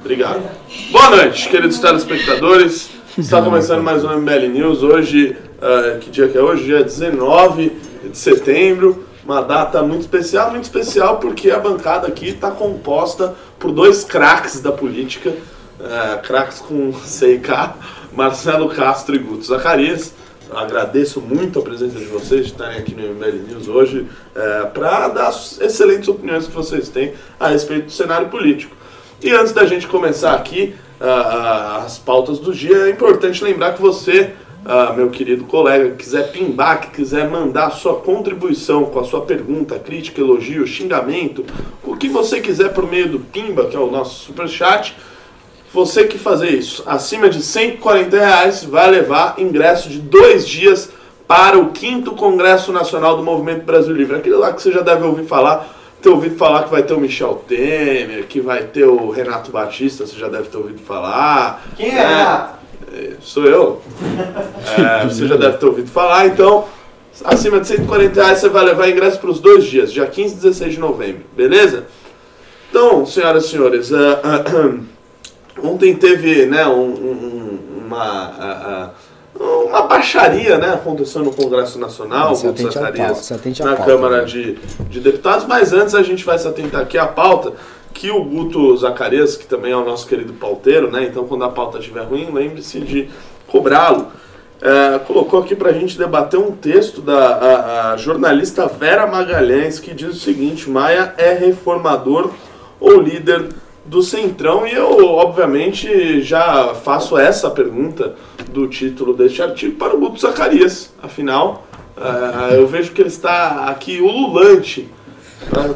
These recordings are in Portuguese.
Obrigado. Boa noite, queridos telespectadores. Está começando mais um MBL News. Hoje, uh, que dia que é hoje? Dia 19 de setembro. Uma data muito especial, muito especial porque a bancada aqui está composta por dois craques da política, uh, craques com CK, Marcelo Castro e Guto Zacarias. Agradeço muito a presença de vocês de estarem aqui no MBL News hoje é, para dar as excelentes opiniões que vocês têm a respeito do cenário político. E antes da gente começar aqui uh, as pautas do dia, é importante lembrar que você, uh, meu querido colega, quiser pimbar, que quiser mandar a sua contribuição com a sua pergunta, crítica, elogio, xingamento, o que você quiser por meio do Pimba, que é o nosso super chat, você que fazer isso acima de 140 reais vai levar ingresso de dois dias para o quinto Congresso Nacional do Movimento Brasil Livre. Aquele lá que você já deve ouvir falar, ter ouvido falar que vai ter o Michel Temer, que vai ter o Renato Batista, você já deve ter ouvido falar. Quem é, Renato? É, sou eu. É, você já deve ter ouvido falar, então acima de 140 reais você vai levar ingresso para os dois dias, dia 15 e 16 de novembro, beleza? Então, senhoras e senhores, uh, uh, Ontem teve né, um, um, uma, uma baixaria né, acontecendo no Congresso Nacional, se atente se atente na pauta, Câmara né? de, de Deputados, mas antes a gente vai se atentar aqui à pauta que o Guto Zacarias, que também é o nosso querido pauteiro, né, então quando a pauta estiver ruim, lembre-se de cobrá-lo. É, colocou aqui para a gente debater um texto da a, a jornalista Vera Magalhães que diz o seguinte: Maia é reformador ou líder do Centrão e eu, obviamente, já faço essa pergunta do título deste artigo para o Guto Zacarias. Afinal, uh, eu vejo que ele está aqui ululante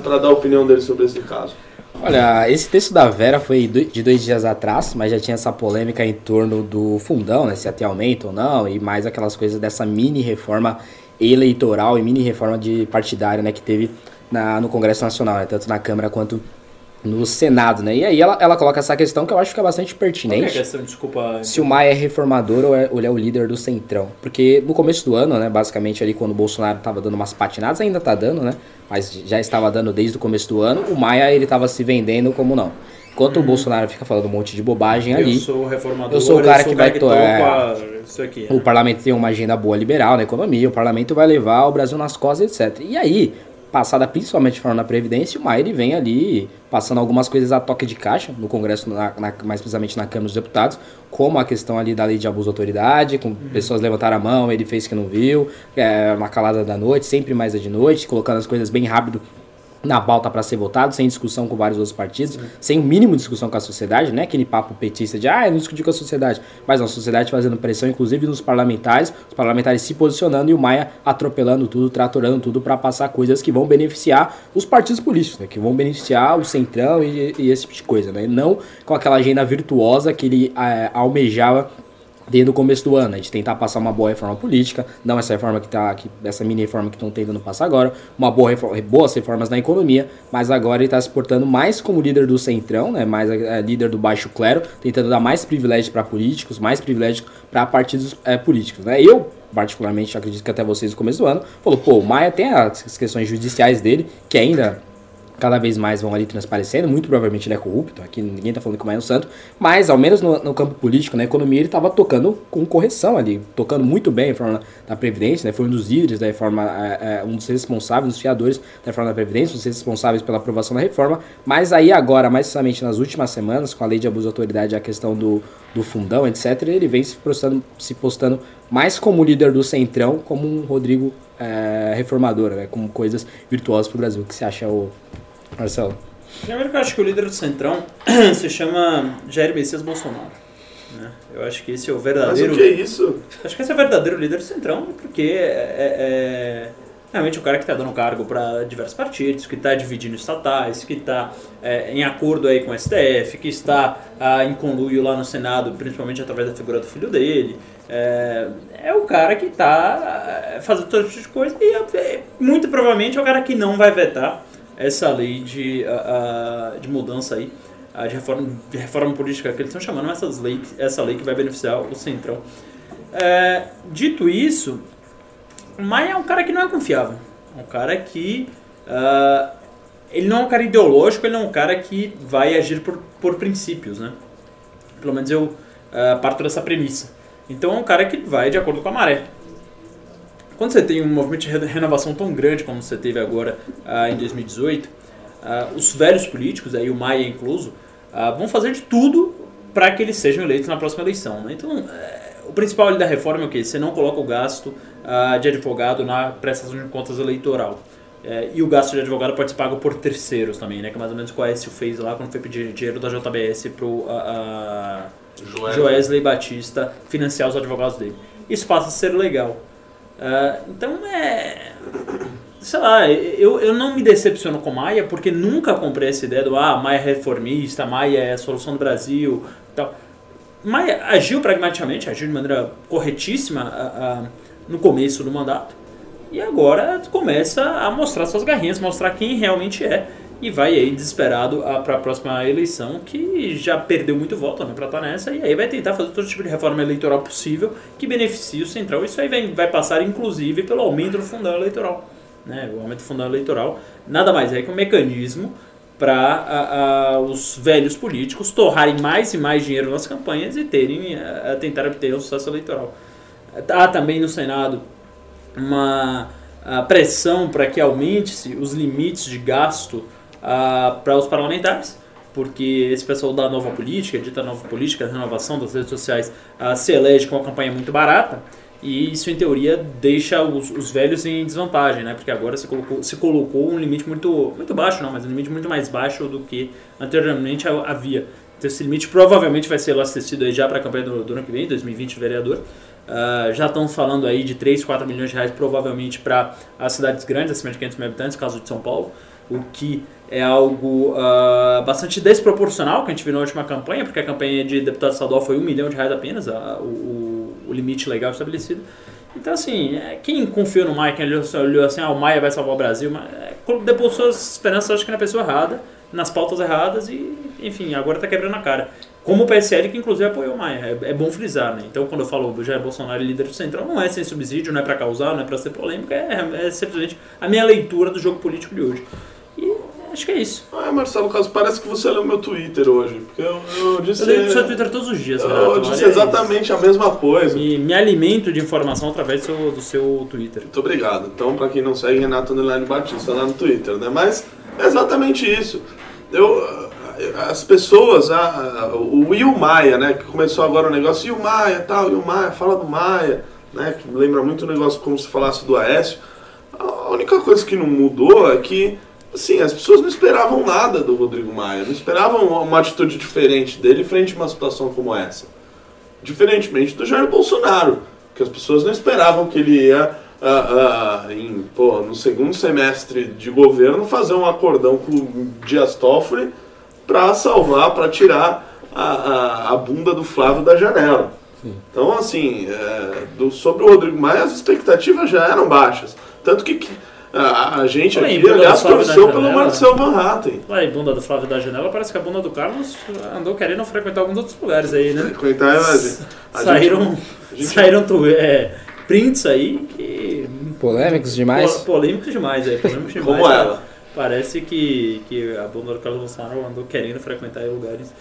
para dar a opinião dele sobre esse caso. Olha, esse texto da Vera foi de dois dias atrás, mas já tinha essa polêmica em torno do fundão, né, se até aumenta ou não, e mais aquelas coisas dessa mini reforma eleitoral e mini reforma de partidária né, que teve na, no Congresso Nacional, né, tanto na Câmara quanto no Senado, né? E aí ela, ela coloca essa questão que eu acho que é bastante pertinente. Qual é a questão? Desculpa. Se o Maia é reformador ou, é, ou ele é o líder do Centrão. Porque no começo do ano, né, basicamente ali quando o Bolsonaro estava dando umas patinadas, ainda tá dando, né? Mas já estava dando desde o começo do ano, o Maia ele estava se vendendo como não. Enquanto uhum. o Bolsonaro fica falando um monte de bobagem ali. Eu sou o reformador. Eu sou o cara que vai. Que é, isso aqui, né? O parlamento tem uma agenda boa liberal na economia, o parlamento vai levar o Brasil nas costas, etc. E aí, passada principalmente falando na Previdência, o Maia vem ali passando algumas coisas a toque de caixa no Congresso, na, na, mais precisamente na Câmara dos Deputados, como a questão ali da lei de abuso de autoridade, com uhum. pessoas levantaram a mão, ele fez que não viu, é, uma calada da noite, sempre mais é de noite, colocando as coisas bem rápido na pauta para ser votado, sem discussão com vários outros partidos, Sim. sem o mínimo de discussão com a sociedade, né? Aquele papo petista de, ah, eu não discuti com a sociedade. Mas a sociedade fazendo pressão, inclusive nos parlamentares, os parlamentares se posicionando e o Maia atropelando tudo, tratorando tudo para passar coisas que vão beneficiar os partidos políticos, né? Que vão beneficiar o centrão e, e esse tipo de coisa, né? Não com aquela agenda virtuosa que ele é, almejava desde o começo do ano, a gente tentar passar uma boa reforma política, não essa reforma que tá aqui, essa mini reforma que estão tentando passar agora, uma boa reforma, boas reformas na economia, mas agora ele está se portando mais como líder do centrão, né, mais é, líder do baixo clero, tentando dar mais privilégios para políticos, mais privilégios para partidos é, políticos, né? Eu particularmente acredito que até vocês no começo do ano falou, pô, o Maia tem as questões judiciais dele que ainda cada vez mais vão ali transparecendo. Muito provavelmente ele é corrupto, aqui ninguém está falando que o Maia é um santo, mas ao menos no, no campo político, na economia, ele estava tocando com correção ali, tocando muito bem a reforma da Previdência, né? foi um dos líderes da reforma, é, é, um dos responsáveis, um dos fiadores da reforma da Previdência, um dos responsáveis pela aprovação da reforma, mas aí agora, mais precisamente nas últimas semanas, com a lei de abuso de autoridade, a questão do, do fundão, etc., ele vem se postando, se postando mais como líder do Centrão, como um Rodrigo é, reformador, né? como coisas virtuosas para o Brasil. O que você acha, o Marcelo? Primeiro que eu acho que o líder do Centrão se chama Jair Messias Bolsonaro. Né? Eu acho que esse é o verdadeiro. Mas o que é isso? Acho que esse é o verdadeiro líder do Centrão, porque é, é, é realmente o cara que está dando cargo para diversos partidos, que está dividindo estatais, que está é, em acordo aí com o STF, que está ah, em conluio lá no Senado, principalmente através da figura do filho dele. É, é o cara que está é, fazendo todo tipo de coisa e é, muito provavelmente é o cara que não vai vetar essa lei de, uh, de mudança aí, uh, de, reforma, de reforma política que eles estão chamando, essas lei, essa lei que vai beneficiar o Centrão. É, dito isso, Maia é um cara que não é confiável. É um cara que uh, ele não é um cara ideológico, ele é um cara que vai agir por, por princípios, né? Pelo menos eu uh, parto dessa premissa. Então é um cara que vai de acordo com a maré. Quando você tem um movimento de renovação tão grande como você teve agora uh, em 2018, uh, os velhos políticos, aí o Maia incluso, vão fazer de tudo para que eles sejam eleitos na próxima eleição. Né? Então, eh, o principal da reforma é o quê? Você não coloca o gasto de advogado na prestação de contas eleitoral. É, e o gasto de advogado pode ser pago por terceiros também, né? Que é mais ou menos o que o Aécio fez lá quando foi pedir dinheiro da JBS pro a, a Joesley Batista financiar os advogados dele. Isso passa a ser legal. Uh, então é. Sei lá, eu, eu não me decepciono com Maia porque nunca comprei essa ideia do ah, Maia é reformista, Maia é a solução do Brasil tal. Maia agiu pragmaticamente, agiu de maneira corretíssima uh, uh, no começo do mandato. E agora começa a mostrar suas garrinhas, mostrar quem realmente é. E vai aí desesperado para a próxima eleição, que já perdeu muito voto né, para estar nessa. E aí vai tentar fazer todo tipo de reforma eleitoral possível que beneficie o Centrão. Isso aí vai, vai passar, inclusive, pelo aumento do fundão eleitoral. Né? O aumento do fundão eleitoral nada mais é que um mecanismo para os velhos políticos torrarem mais e mais dinheiro nas campanhas e terem a, a tentar obter o sucesso eleitoral. Há também no Senado uma pressão para que aumente-se os limites de gasto para os parlamentares, porque esse pessoal da nova política, dita nova política, renovação das redes sociais, se elege com uma campanha muito barata, e isso, em teoria, deixa os, os, velhos em desvantagem, né? Porque agora se colocou, se colocou um limite muito, muito baixo, não, mas um limite muito mais baixo do que anteriormente havia. Então, esse limite provavelmente vai ser elastecido aí já para a campanha do, do ano que vem, 2020, vereador. Uh, já estão falando aí de 3, 4 milhões de reais provavelmente para as cidades grandes, acima de 500 mil habitantes, caso de São Paulo, o que é algo uh, bastante desproporcional que a gente viu na última campanha, porque a campanha de deputado estadual foi 1 milhão de reais apenas, a, o, o, limite legal estabelecido. Então, assim, é, quem confiou no Maia, quem olhou, assim, ah, o Maia vai salvar o Brasil, mas, é, depois suas esperanças, acho que na pessoa errada, nas pautas erradas e, enfim, agora está quebrando a cara. Como o PSL, que inclusive apoiou o Maia. É, é, bom frisar, né? Então, quando eu falo do Jair Bolsonaro líder do Central, não é sem subsídio, não é para causar, não é para ser polêmica, é, é, simplesmente a minha leitura do jogo político de hoje. Acho que é isso. Ah, Marcelo Caso, parece que você leu meu Twitter hoje. Porque eu, eu disse. Eu leio o seu Twitter todos os dias, Renato. Eu disse exatamente a mesma coisa. E me alimento de informação através do seu, do seu Twitter. Muito obrigado. Então, para quem não segue, Renato Underline Batista lá no Twitter, né? Mas é exatamente isso. Eu as pessoas, a, a, o Will Maia, né, que começou agora o negócio, e o Maia, tal, e o Maia, fala do Maia, né, que lembra muito o negócio como se falasse do Aécio. A única coisa que não mudou é que, assim, as pessoas não esperavam nada do Rodrigo Maia, não esperavam uma atitude diferente dele frente a uma situação como essa. Diferentemente do Jair Bolsonaro, que as pessoas não esperavam que ele ia Uh, uh, em, pô, no segundo semestre de governo, fazer um acordão com o Dias Toffoli para salvar, para tirar a, a, a, bunda do Flávio da janela. Sim. Então, assim, é, do, sobre o Rodrigo Maia, as expectativas já eram baixas. Tanto que a, a, gente Olha aqui, aliás, torceu pelo Marcel Van Hatten. Olha aí, bunda do Flávio da janela, parece que a bunda do Carlos andou querendo frequentar alguns outros lugares aí, né? Frequentar, mas, saíram, gente... saíram é, prints aí que... Polêmicos demais. polêmicos demais, é. Polêmicos demais. Como ela. Parece que, que a bunda do Carlos Bolsonaro andou querendo frequentar lugares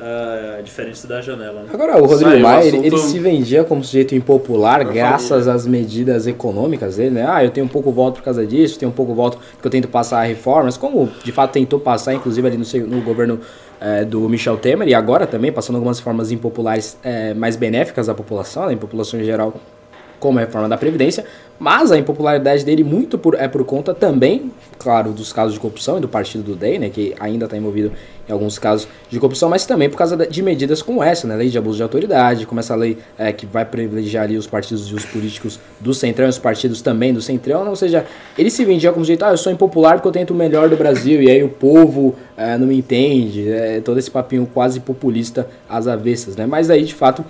uh, diferentes da janela. Né? Agora, o Rodrigo Sai, Maia, ele, ele, se vendia como sujeito impopular graças às medidas econômicas dele, né? Ah, eu tenho um pouco voto por causa disso, tenho um pouco voto porque eu tento passar reformas, como de fato tentou passar, inclusive ali no, no governo é, do Michel Temer, e agora também passando algumas reformas impopulares é, mais benéficas à população, né, população em geral como a reforma da Previdência, mas a impopularidade dele muito por, é por conta também, claro, dos casos de corrupção e do partido do DEI, né, que ainda está envolvido em alguns casos de corrupção, mas também por causa de medidas como essa, né, lei de abuso de autoridade, como essa lei é, que vai privilegiar ali os partidos e os políticos do Centrão os partidos também do Centrão, ou seja, ele se vendia como jeito, ah, eu sou impopular porque eu tento o melhor do Brasil, e aí o povo é, não me entende, é, todo esse papinho quase populista às avessas, né, mas aí de fato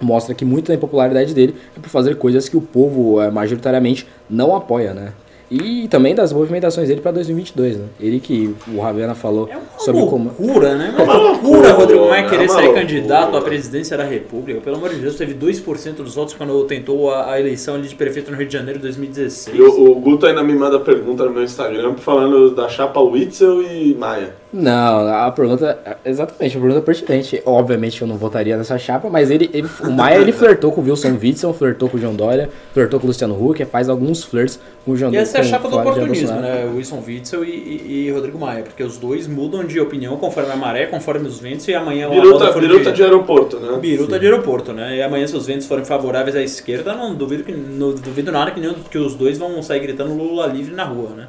mostra que muito da impopularidade dele é por fazer coisas que o povo é, majoritariamente não apoia, né? E também das movimentações dele para 2022, né? Ele que o Ravena falou É uma sobre como. loucura, né? Uma uma loucura, loucura, Rodrigo Maia é querer uma sair loucura. candidato à presidência da República. Pelo amor de Deus, teve 2% dos votos quando tentou a, a eleição ali de prefeito no Rio de Janeiro em 2016. E o, o Guto ainda me manda pergunta no meu Instagram falando da chapa Witzel e Maia. Não, a pergunta. Exatamente, a pergunta é pertinente. Obviamente eu não votaria nessa chapa, mas ele, ele- o Maia ele flertou com o Wilson Witzel, flertou com o João Dória, flertou com o Luciano Huck, faz alguns flirts com o João E essa é a chapa do oportunismo, né? Wilson Witzel e, e- e Rodrigo Maia, porque os dois mudam de opinião conforme a maré, conforme os ventos, e amanhã Biruta, biruta de aeroporto, né? Biruta de aeroporto, né? E amanhã, se os ventos forem favoráveis à esquerda, não duvido, que, não duvido nada que, nenhum, que os dois vão sair gritando Lula livre na rua, né?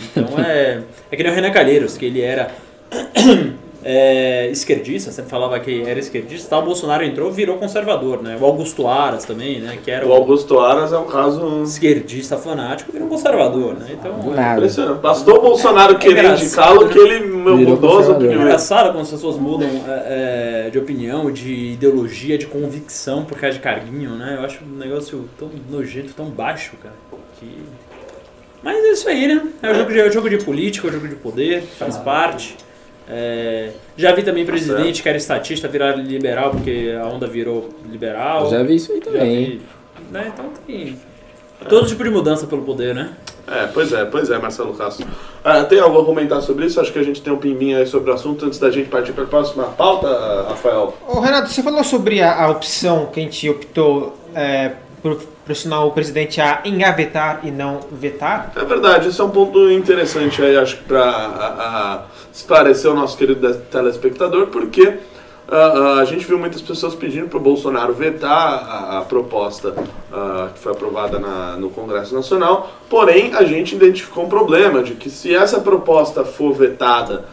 Então é. É que nem o Renan Calheiros, que ele era é, esquerdista, sempre falava que era esquerdista, tal, o Bolsonaro entrou virou conservador, né? O Augusto Aras também, né? Que era O o Augusto Aras é um caso esquerdista fanático, virou conservador, né? Então. Do é- nada. impressionante. Bastou o Bolsonaro querer engraçado, indicá-lo né? que ele mudou as conservador. É opiniões. engraçado quando as pessoas mudam é, é, de opinião, de ideologia, de convicção por causa de carguinho, né? Eu acho um negócio tão nojento, tão baixo, cara. Que... Mas é isso aí, né? É o jogo de, é o jogo de política, é o jogo de poder, faz parte. É, já vi também presidente que era estatista virar liberal porque a onda virou liberal. Eu já vi isso aí também. vi, né? Então tem todo tipo de mudança pelo poder, né? É, pois é, pois é, Marcelo Castro. Ah, tem algo a comentar sobre isso? Acho que a gente tem um pimbinho aí sobre o assunto antes da gente partir para a próxima pauta, Rafael. Ô, Renato, você falou sobre a, a opção que a gente optou é, por pressionar o presidente a engavetar e não vetar. É verdade, esse é um ponto interessante aí, acho que para esclarecer o nosso querido telespectador, porque ah, ah, a gente viu muitas pessoas pedindo para o Bolsonaro vetar a, a proposta ah, que foi aprovada na- no Congresso Nacional, porém a gente identificou um problema de que se essa proposta for vetada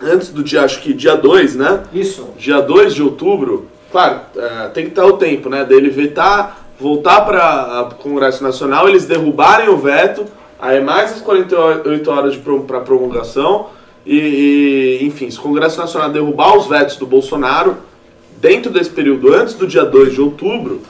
antes do dia, acho que dia 2, né? Isso. dia 2 de outubro, claro, é, tem que estar o tempo, né? Dele vetar, voltar para o Congresso Nacional, eles derrubarem o veto, aí mais as 48 horas para promulgação, e, e, enfim, se o Congresso Nacional derrubar os vetos do Bolsonaro, dentro desse período, antes do dia 2 de outubro,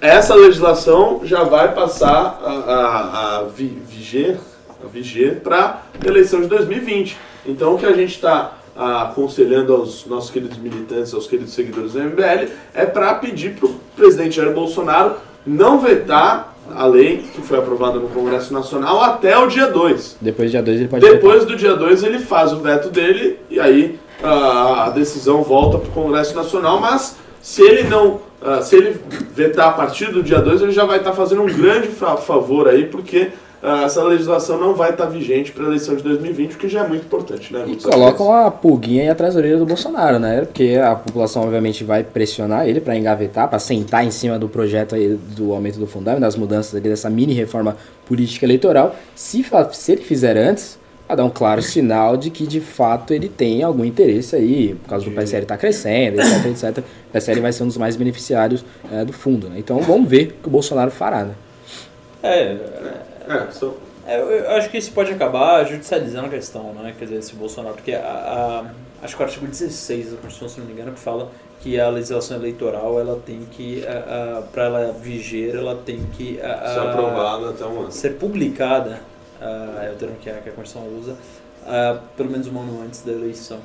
essa legislação já vai passar a, a, a vi- viger, a viger para a eleição de 2020. Então, o que a gente está aconselhando aos nossos queridos militantes, aos queridos seguidores do MBL, é para pedir para o presidente Jair Bolsonaro não vetar a lei que foi aprovada no Congresso Nacional até o dia 2. Depois do dia 2 ele pode Depois do dia 2 ele faz o veto dele e aí ah, a decisão volta para o Congresso Nacional, mas se ele não, ah, se ele vetar a partir do dia 2, ele já vai estar fazendo um grande fa- favor aí, porque essa legislação não vai estar vigente para a eleição de 2020, o que já é muito importante, né? E colocam a pulguinha aí atrás da orelha do Bolsonaro, né? Porque a população obviamente vai pressionar ele para engavetar, para sentar em cima do projeto aí do aumento do fundão, das mudanças ali dessa mini reforma política eleitoral. Se, se ele fizer antes, vai dar um claro sinal de que de fato ele tem algum interesse aí, por causa do PSL estar crescendo, etc, etc. O PSL vai ser um dos mais beneficiários eh, do fundo, né? Então vamos ver o que o Bolsonaro fará, né? É, É, são- É, eu acho que isso pode acabar judicializando a questão, né? Quer dizer, esse Bolsonaro, porque a, a- acho que o artigo 16 da Constituição, se não me engano, que fala que a legislação eleitoral ela tem que, para ela viger, ela tem que a- a- ser aprovada até um ano. ser publicada, ah, é o termo que a, que a Constituição usa, ah, pelo menos um ano antes da eleição.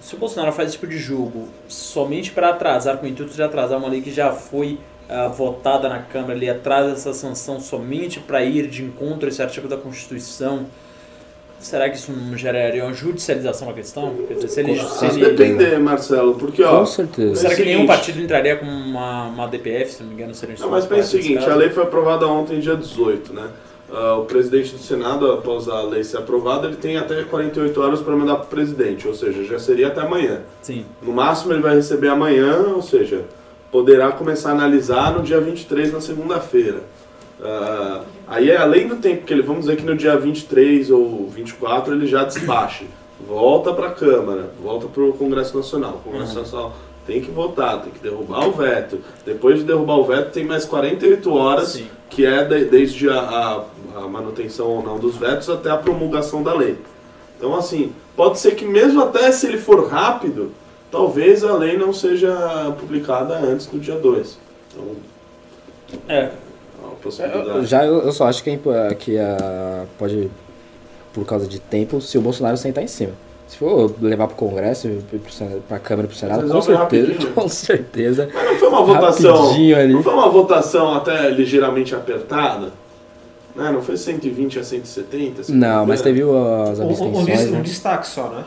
Se o Bolsonaro faz esse tipo de jogo somente para atrasar, com o intuito de atrasar uma lei que já foi ah, votada na Câmara, ele atrasa essa sanção somente para ir de encontro a esse artigo da Constituição, será que isso não geraria uma judicialização da questão? Quer dizer, se ele, se ele- depender, Marcelo, porque ó. Com certeza. será que É nenhum partido entraria com uma, uma DPF, se não me engano, seria um Não, mas pensa o seguinte, caso? a lei foi aprovada ontem, dia 18, né? Ah, o presidente do Senado, após a lei ser aprovada, ele tem até 48 horas para mandar para o presidente, ou seja, já seria até amanhã. Sim. No máximo ele vai receber amanhã, ou seja, poderá começar a analisar no dia 23, na segunda-feira. Ah, aí é além do tempo que ele, vamos dizer que no dia 23 ou 24 ele já despache. Volta para a Câmara, volta para o Congresso Nacional. O Congresso Uhum. Nacional tem que votar, tem que derrubar o veto. Depois de derrubar o veto, tem mais 48 horas, Sim. que é de- desde a, a- a manutenção ou não dos vetos até a promulgação da lei. Então, assim, pode ser que mesmo até se ele for rápido, talvez a lei não seja publicada antes do dia 2. Então, É, possibilidade. Já eu, eu só acho que, é que a, pode, por causa de tempo, se o Bolsonaro sentar em cima. Se for levar pro Congresso, pra Câmara e pro Senado, com certeza, com certeza. Mas não foi uma votação. Ali. Não foi uma votação até ligeiramente apertada? Né? Não foi 120 a 170? se Não, mas teve as Um, um, um abstenções, um né? destaque só, né?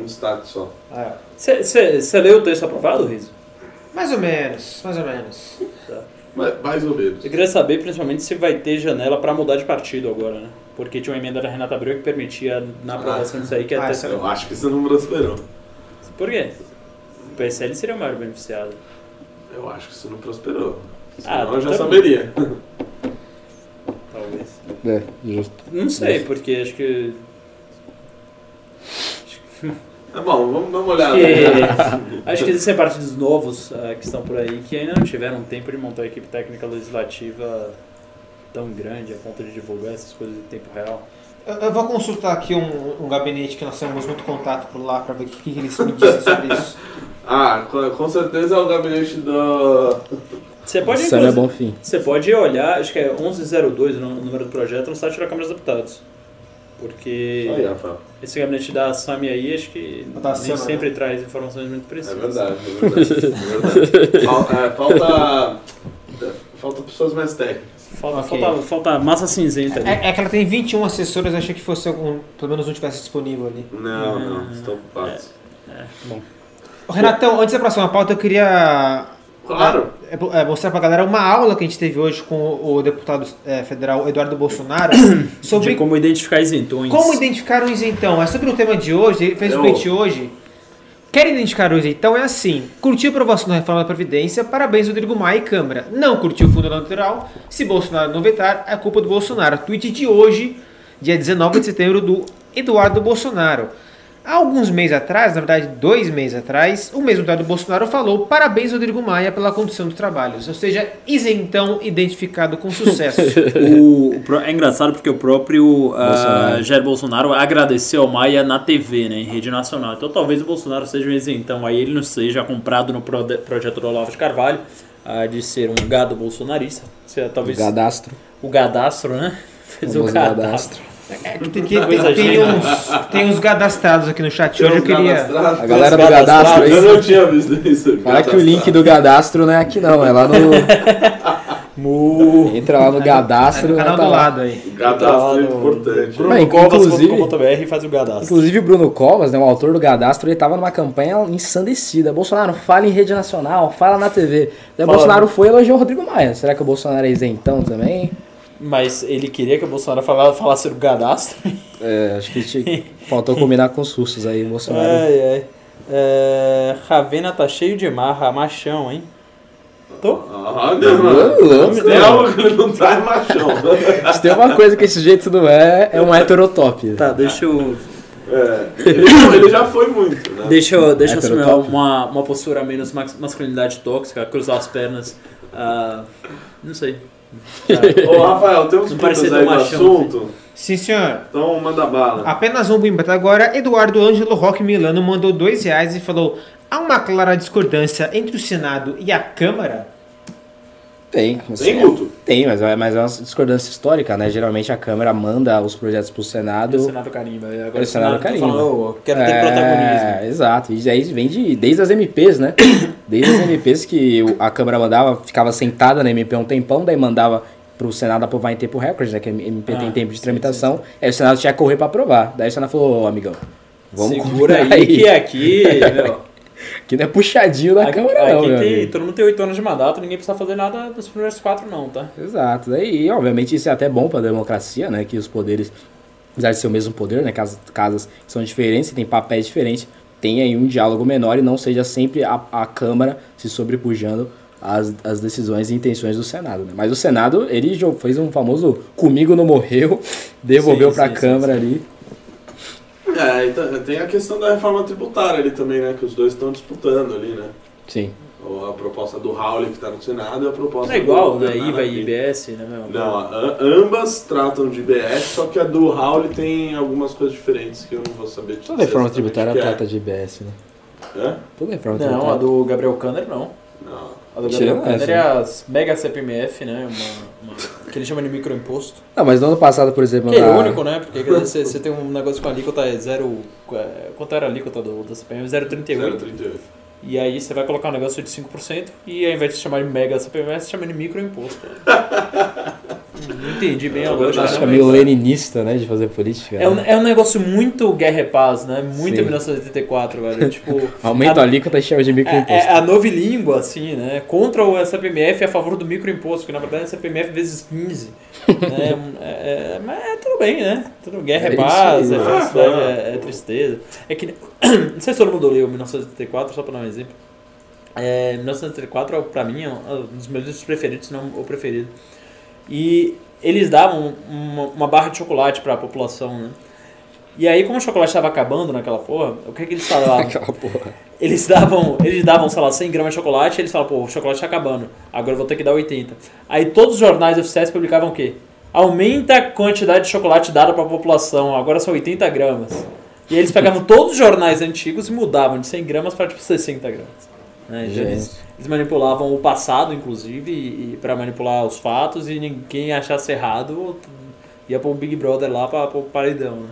Um destaque só. É. Você leu o texto aprovado, Riso? Mais ou menos, mais ou menos. Mais, mais ou menos. Eu queria saber principalmente se vai ter janela pra mudar de partido agora, né? Porque tinha uma emenda da Renata Abreu que permitia, na aprovação disso aí, que Ah, até... essa- Eu acho que isso não prosperou. Por quê? O PSL seria o maior beneficiado. Eu acho que isso não prosperou. Ah, Senão eu já tá- saberia. Talvez. É, justo. Não sei, porque acho que... É bom, vamos dar uma olhada. que acho que existem partidos novos ah, que estão por aí que ainda não tiveram tempo de montar uma equipe técnica legislativa tão grande a ponto de divulgar essas coisas em tempo real. Eu, eu vou consultar aqui um, um gabinete que nós temos muito contato por lá para ver o que, que eles me dizem sobre isso. Ah, com, com certeza é o gabinete do. Você pode, Sâmia inclusive- Bonfim. Você pode olhar, acho que é 1102 o nu- o número do projeto no site da Câmara dos Deputados. Porque Aí, esse gabinete da SAMI aí, acho que Da nem Sâmia, sempre traz informações muito É precisas. verdade, é verdade. É verdade. Fal- é, falta. Falta pessoas mais técnicas. Falta, Ok. falta, falta massa cinzenta ali. É, é que ela tem 21 assessores, eu achei que fosse algum, pelo menos um tivesse disponível ali. Não, não, estão ocupados. Bom, Ô, Renatão, antes da próxima pauta, eu queria Claro. é, é, mostrar pra galera uma aula que a gente teve hoje com o deputado é, federal Eduardo Bolsonaro sobre de como identificar isentões. como identificar um isentão. É sobre o tema de hoje, ele fez um Eu- tweet hoje. Quer identificar o isentão? É assim. Curtiu a aprovação da reforma da Previdência? Parabéns, Rodrigo Maia e Câmara. Não curtiu o fundo eleitoral? Se Bolsonaro não vetar, é culpa do Bolsonaro. Tweet de hoje, dia 19 de setembro, do Eduardo Bolsonaro. Há alguns meses atrás, na verdade dois meses atrás, o mesmo Eduardo Bolsonaro falou parabéns, Rodrigo Maia, pela condução dos trabalhos. Ou seja, isentão identificado com sucesso. O, o é engraçado porque o próprio ah, Bolsonaro. Jair Bolsonaro agradeceu ao Maia na TV, né, em rede nacional. Então talvez o Bolsonaro seja um isentão aí, ele não seja comprado no projeto do Olavo de Carvalho ah, de ser um gado bolsonarista. Se- Talvez Gadastro. o gadastro, né? Fez o Famoso gadastro. gadastro. É, tem, tem- tem- tem gênia. uns, tem uns cadastrados aqui no chat hoje, eu queria... A galera do. Gadastro Eu não tinha visto isso. Fala que o link do Gadastro não é aqui não, é lá no. Entra lá no É Gadastro. no canal tá do lá. lado aí. Cadastro é importante. BrunoCovas.com.br e faz o gadastro. Inclusive o Bruno Covas, né, o autor do Gadastro, ele tava numa campanha ensandecida. Bolsonaro, fala em rede nacional, fala na TV. Daí o. Bolsonaro foi e elogiou o Rodrigo Maia. Será que o Bolsonaro é isentão também? Mas ele queria que o Bolsonaro fala- falasse o gadastro. É, acho que te- faltou combinar com os sustos aí, o Bolsonaro. Ai, ai. É, Ravena tá cheio de marra, machão, hein? Tô? Mano. Tem algo que ele não tá é machão. Se tem uma coisa que esse jeito não é, é um heterotop. Tá, deixa eu. É, ele, já foi muito, né? Deixa eu, deixa eu assumir uma, uma postura menos mas- masculinidade tóxica, cruzar as pernas. ah, não sei. Tá. Ô, Rafael, tem uns Não pontos parecia aí machão, assunto. Sim, senhor. Então manda bala. Apenas um bimba agora. Eduardo Ângelo Roque Milano mandou dois reais e falou: há uma clara discordância entre o Senado e a Câmara? Tem, Tem, Guto? Tem, mas é, mas é uma discordância histórica, né? Geralmente a Câmara manda os projetos pro Senado. O Senado carimba. e Agora O Senado tá carimba. falando, "Ô, quero ter É, protagonismo. Exato. E aí vem de, desde as MPs, né? Desde as MPs que a Câmara mandava, ficava sentada na MP um tempão, daí mandava pro Senado aprovar em tempo recorde, né? Que a MP tem Ah, tempo de sim, tramitação. Aí o Senado tinha que correr pra aprovar. Daí o Senado falou, ô amigão, vamos Segura combinar aí, que aqui, meu, Que não é puxadinho da aqui, Câmara, não, aqui tem, todo mundo tem oito anos de mandato, ninguém precisa fazer nada dos primeiros quatro não, tá? Exato. Daí, obviamente, isso é até bom para a democracia, né? Que os poderes, apesar de ser o mesmo poder, né? Casas, casas são diferentes, têm papéis diferentes, tem aí um diálogo menor e não seja sempre a, a Câmara se sobrepujando as, as decisões e intenções do Senado, né? Mas o Senado, ele fez um famoso comigo não morreu, devolveu para a sim, sim, Câmara sim. ali. É, e tá- tem a questão da reforma tributária ali também, né? Que os dois estão disputando ali, né? Sim. Ou A proposta do Raul que tá no Senado e a proposta Não é igual, do né? IVA e. IBS, né? Não, a- ambas tratam de IBS, só que a do Raul tem algumas coisas diferentes que eu não vou saber. Toda reforma tributária é. trata de IBS, né? Hã? Toda reforma Não, a tributária. do Gabriel Kanner não. Não, A do Tirando é as mega CPMF, né? Uma, uma- que ele chama de microimposto. Não, mas no ano passado, por exemplo, Que é na- irônico, né? Porque quer dizer, você, você tem um negócio com a alíquota é zero. é, Quanto era a alíquota do, da CPMF? 0,38. 0,38. E aí você vai colocar um negócio de 5% e ao invés de chamar de mega CPMF, você chama de microimposto. Não entendi bem a lógica. acho que é meio leninista, né, de fazer política. É um, é um negócio muito guerra e paz, né? Muito Sim. 1984, velho. Tipo, Aumenta a- a alíquota e chama de É, microimposto. é a novilíngua, assim, né? Contra o SPMF a favor do microimposto, que na verdade é SPMF vezes 15. né? É, é, mas é tudo bem, né? Tudo guerra É é paz, é né? felicidade, Ah, é, é tristeza. É que. Não sei se todo mundo leu 1984, só pra dar um exemplo. É, 1984, pra mim, é um dos meus livros preferidos, se não o preferido. E eles davam uma, uma barra de chocolate pra população, né? E aí, como o chocolate estava acabando naquela porra, o que, que eles falavam? Aquela porra. Eles davam, eles davam, sei lá, 100 gramas de chocolate e eles falavam, pô, o chocolate tá acabando, agora eu vou ter que dar 80. Aí todos os jornais oficiais publicavam o quê? Aumenta a quantidade de chocolate dada para a população, agora são 80 gramas. E aí eles pegavam todos os jornais antigos e mudavam de 100 gramas para tipo 60 gramas. Né? Então, eles. Eles manipulavam o passado, inclusive, e, e para manipular os fatos e ninguém achasse errado ia pôr o Big Brother lá para o paredão, né?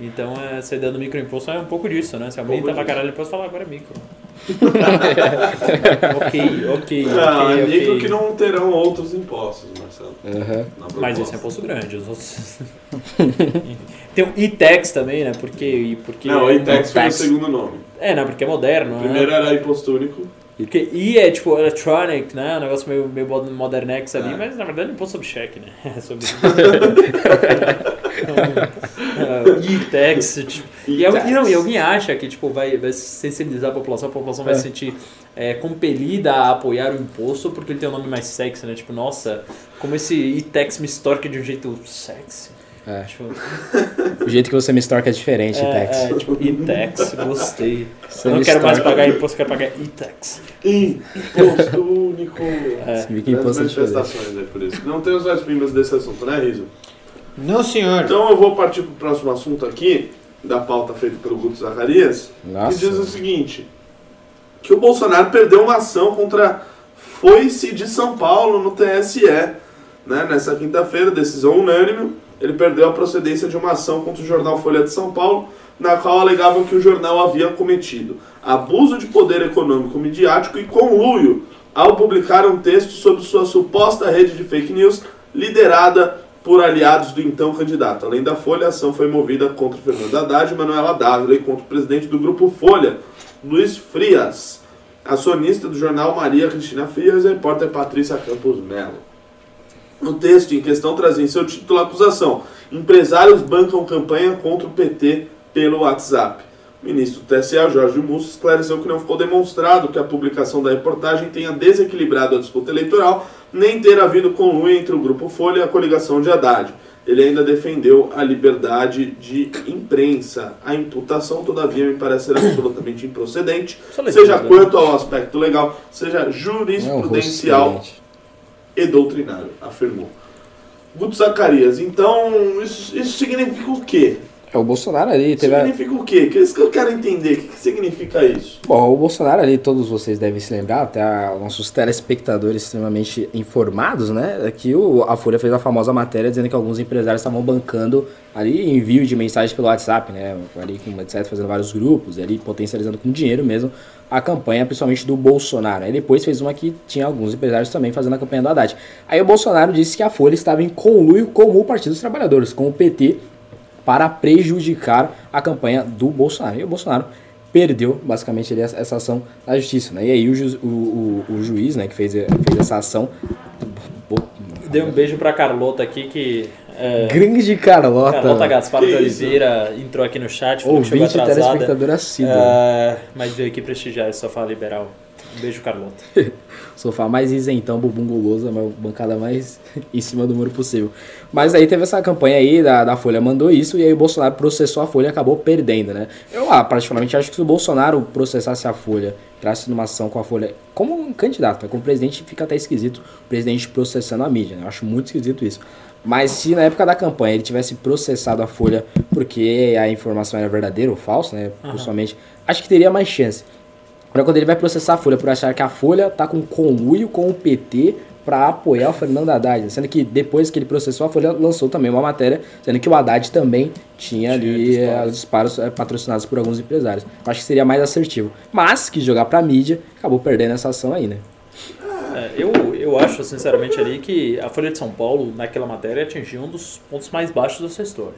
Então, essa ideia do microimposto é um pouco disso, né? Se aumenta pouco pra caralho, depois fala agora é micro. ok, ok, Ah, ok, é micro que não terão outros impostos, Marcelo. Na Mas esse é imposto grande. Os outros... Tem o ITEX também, né? Porque, porque Não, o ITEX foi o segundo nome. É, não, porque é moderno, O né? primeiro era imposto único. Porque I é tipo electronic, né? Um negócio meio, meio mod- modernex ali, É. mas na verdade é imposto sobre cheque, né? É sobre. É, E-tax, tipo. E, e, não, e alguém acha que tipo, vai, vai sensibilizar a população, a população vai É. se sentir é, compelida a apoiar o imposto porque ele tem um nome mais sexy, né? Tipo, nossa, como esse E-tax me extorque de um jeito sexy. É. Tipo, O jeito que você me extorca é diferente, é, Tex. é, tipo, E-tax, gostei. Você Eu não quero mais pagar imposto, quero pagar E-tax. Ih, imposto único. É. Que imposto é diferente. manifestações aí por isso. Não temos mais primas desse assunto, né, Riso? Não, senhor. Então eu vou partir para o próximo assunto aqui, da pauta feita pelo Guto Zacarias, Nossa. que diz o seguinte, que o Bolsonaro perdeu uma ação contra Foice de São Paulo no TSE. Né? Nessa quinta-feira, decisão unânime, ele perdeu a procedência de uma ação contra o jornal Folha de São Paulo, na qual alegavam que o jornal havia cometido abuso de poder econômico midiático e conluio ao publicar um texto sobre sua suposta rede de fake news liderada por aliados do então candidato. Além da Folha, a ação foi movida contra Fernando Haddad e Manuela Dávila e contra o presidente do grupo Folha, Luiz Frias, acionista do jornal Maria Cristina Frias e repórter Patrícia Campos Melo. O texto em questão trazia em seu título a acusação: empresários bancam campanha contra o PT pelo WhatsApp. O ministro do TSE, Jorge Mussi, esclareceu que não ficou demonstrado que a publicação da reportagem tenha desequilibrado a disputa eleitoral, nem ter havido conluio entre o Grupo Folha e a coligação de Haddad. Ele ainda defendeu a liberdade de imprensa. A imputação, todavia, me parece ser absolutamente improcedente, seja né? quanto ao aspecto legal, seja é jurisprudencial e doutrinário, afirmou. Guto Zacarias, então isso, isso significa o quê? É, o Bolsonaro ali teve. a- Significa o quê? Que é isso que eu quero entender. O que, que significa isso? Bom, o Bolsonaro ali, todos vocês devem se lembrar, até a- nossos telespectadores extremamente informados, né? é Que o, a Folha fez a famosa matéria dizendo que alguns empresários estavam bancando ali envio de mensagens pelo WhatsApp, né? Ali com etc, fazendo vários grupos, ali potencializando com dinheiro mesmo a campanha, principalmente do Bolsonaro. Aí depois fez uma que tinha alguns empresários também fazendo a campanha do Haddad. Aí o Bolsonaro disse que a Folha estava em conluio com o Partido dos Trabalhadores, com o PT, para prejudicar a campanha do Bolsonaro. E o Bolsonaro perdeu basicamente ali essa ação na justiça, né? E aí o, ju- o, o, o juiz, né, que fez, fez essa ação, Dei um beijo pra Carlota aqui que. É, grande Carlota, Carlota Gaspar de? Oliveira entrou aqui no chat, falou que chegou ouvinte atrasada. telespectador assíduo. É, mas veio aqui prestigiar esse sofá liberal. Beijo, Carlota. Sofá mais isentão, bumbum guloso, a bancada mais em cima do muro possível. Mas aí teve essa campanha aí da, da Folha, mandou isso, e aí o Bolsonaro processou a Folha e acabou perdendo, né? Eu, ah, particularmente, acho que se o Bolsonaro processasse a Folha, entrasse numa ação com a Folha, como um candidato, né? como presidente, fica até esquisito o presidente processando a mídia, né? Eu acho muito esquisito isso. Mas se na época da campanha ele tivesse processado a Folha porque a informação era verdadeira ou falsa, né? Pessoalmente, acho que teria mais chance. Agora, quando ele vai processar a Folha por achar que a Folha tá com conluio com o PT para apoiar o Fernando Haddad, sendo que depois que ele processou, a Folha lançou também uma matéria dizendo que o Haddad também tinha ali eh, os disparos eh, patrocinados por alguns empresários. Eu acho que seria mais assertivo. Mas que jogar pra mídia, acabou perdendo essa ação aí, né? É, eu, eu acho, sinceramente, ali que a Folha de São Paulo, naquela matéria, atingiu um dos pontos mais baixos da sua história.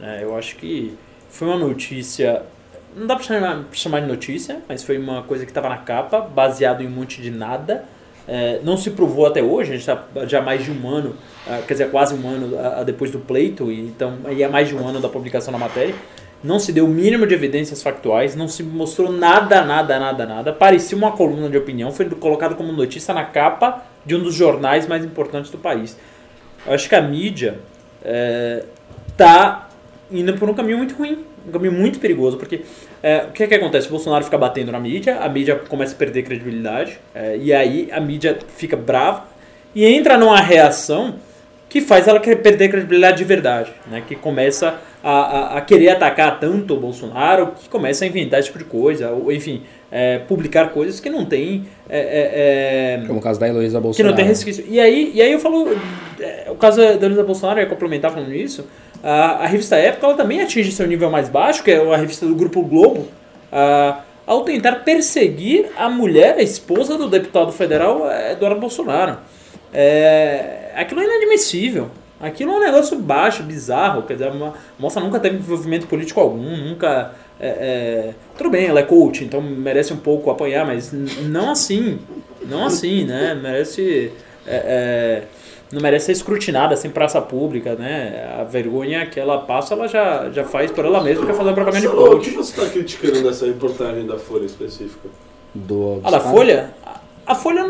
É, eu acho que foi uma notícia. Não dá pra chamar, chamar de notícia, mas foi uma coisa que estava na capa, baseado em um monte de nada. É, não se provou até hoje, a gente está já mais de um ano, ah, quer dizer, quase um ano depois do pleito, e então é mais de um ano da publicação da matéria. Não se deu o mínimo de evidências factuais, não se mostrou nada, nada, nada, nada. Parecia uma coluna de opinião, foi colocado como notícia na capa de um dos jornais mais importantes do país. Eu acho que a mídia está indo por um caminho muito ruim, um caminho muito perigoso, porque é, o que, é que acontece? O Bolsonaro fica batendo na mídia, a mídia começa a perder credibilidade, é, e aí a mídia fica brava e entra numa reação que faz ela perder credibilidade de verdade, né? que começa a, a, a, querer atacar tanto o Bolsonaro, que começa a inventar esse tipo de coisa, ou enfim, é, publicar coisas que não tem. É, é, Como o caso da Heloísa Bolsonaro. Que não tem resquício. E aí, e aí eu falo, é, o caso da Heloísa Bolsonaro, eu ia complementar falando isso, a, a revista Época ela também atinge seu nível mais baixo, que é a revista do Grupo Globo, a, ao tentar perseguir a mulher, a esposa do deputado federal Eduardo Bolsonaro. É, aquilo é inadmissível. Aquilo é um negócio baixo, bizarro. Quer dizer, a moça nunca teve envolvimento político algum, nunca. É, é, tudo bem, ela é coach, então merece um pouco apanhar, mas não assim. Não assim, né? Merece. É, é, não merece ser escrutinada assim, praça pública, né? A vergonha que ela passa, ela já, já faz por ela mesma, quer fazer um programa de coach. O que você está criticando dessa reportagem da Folha específica? Do, ah, da Folha? A Folha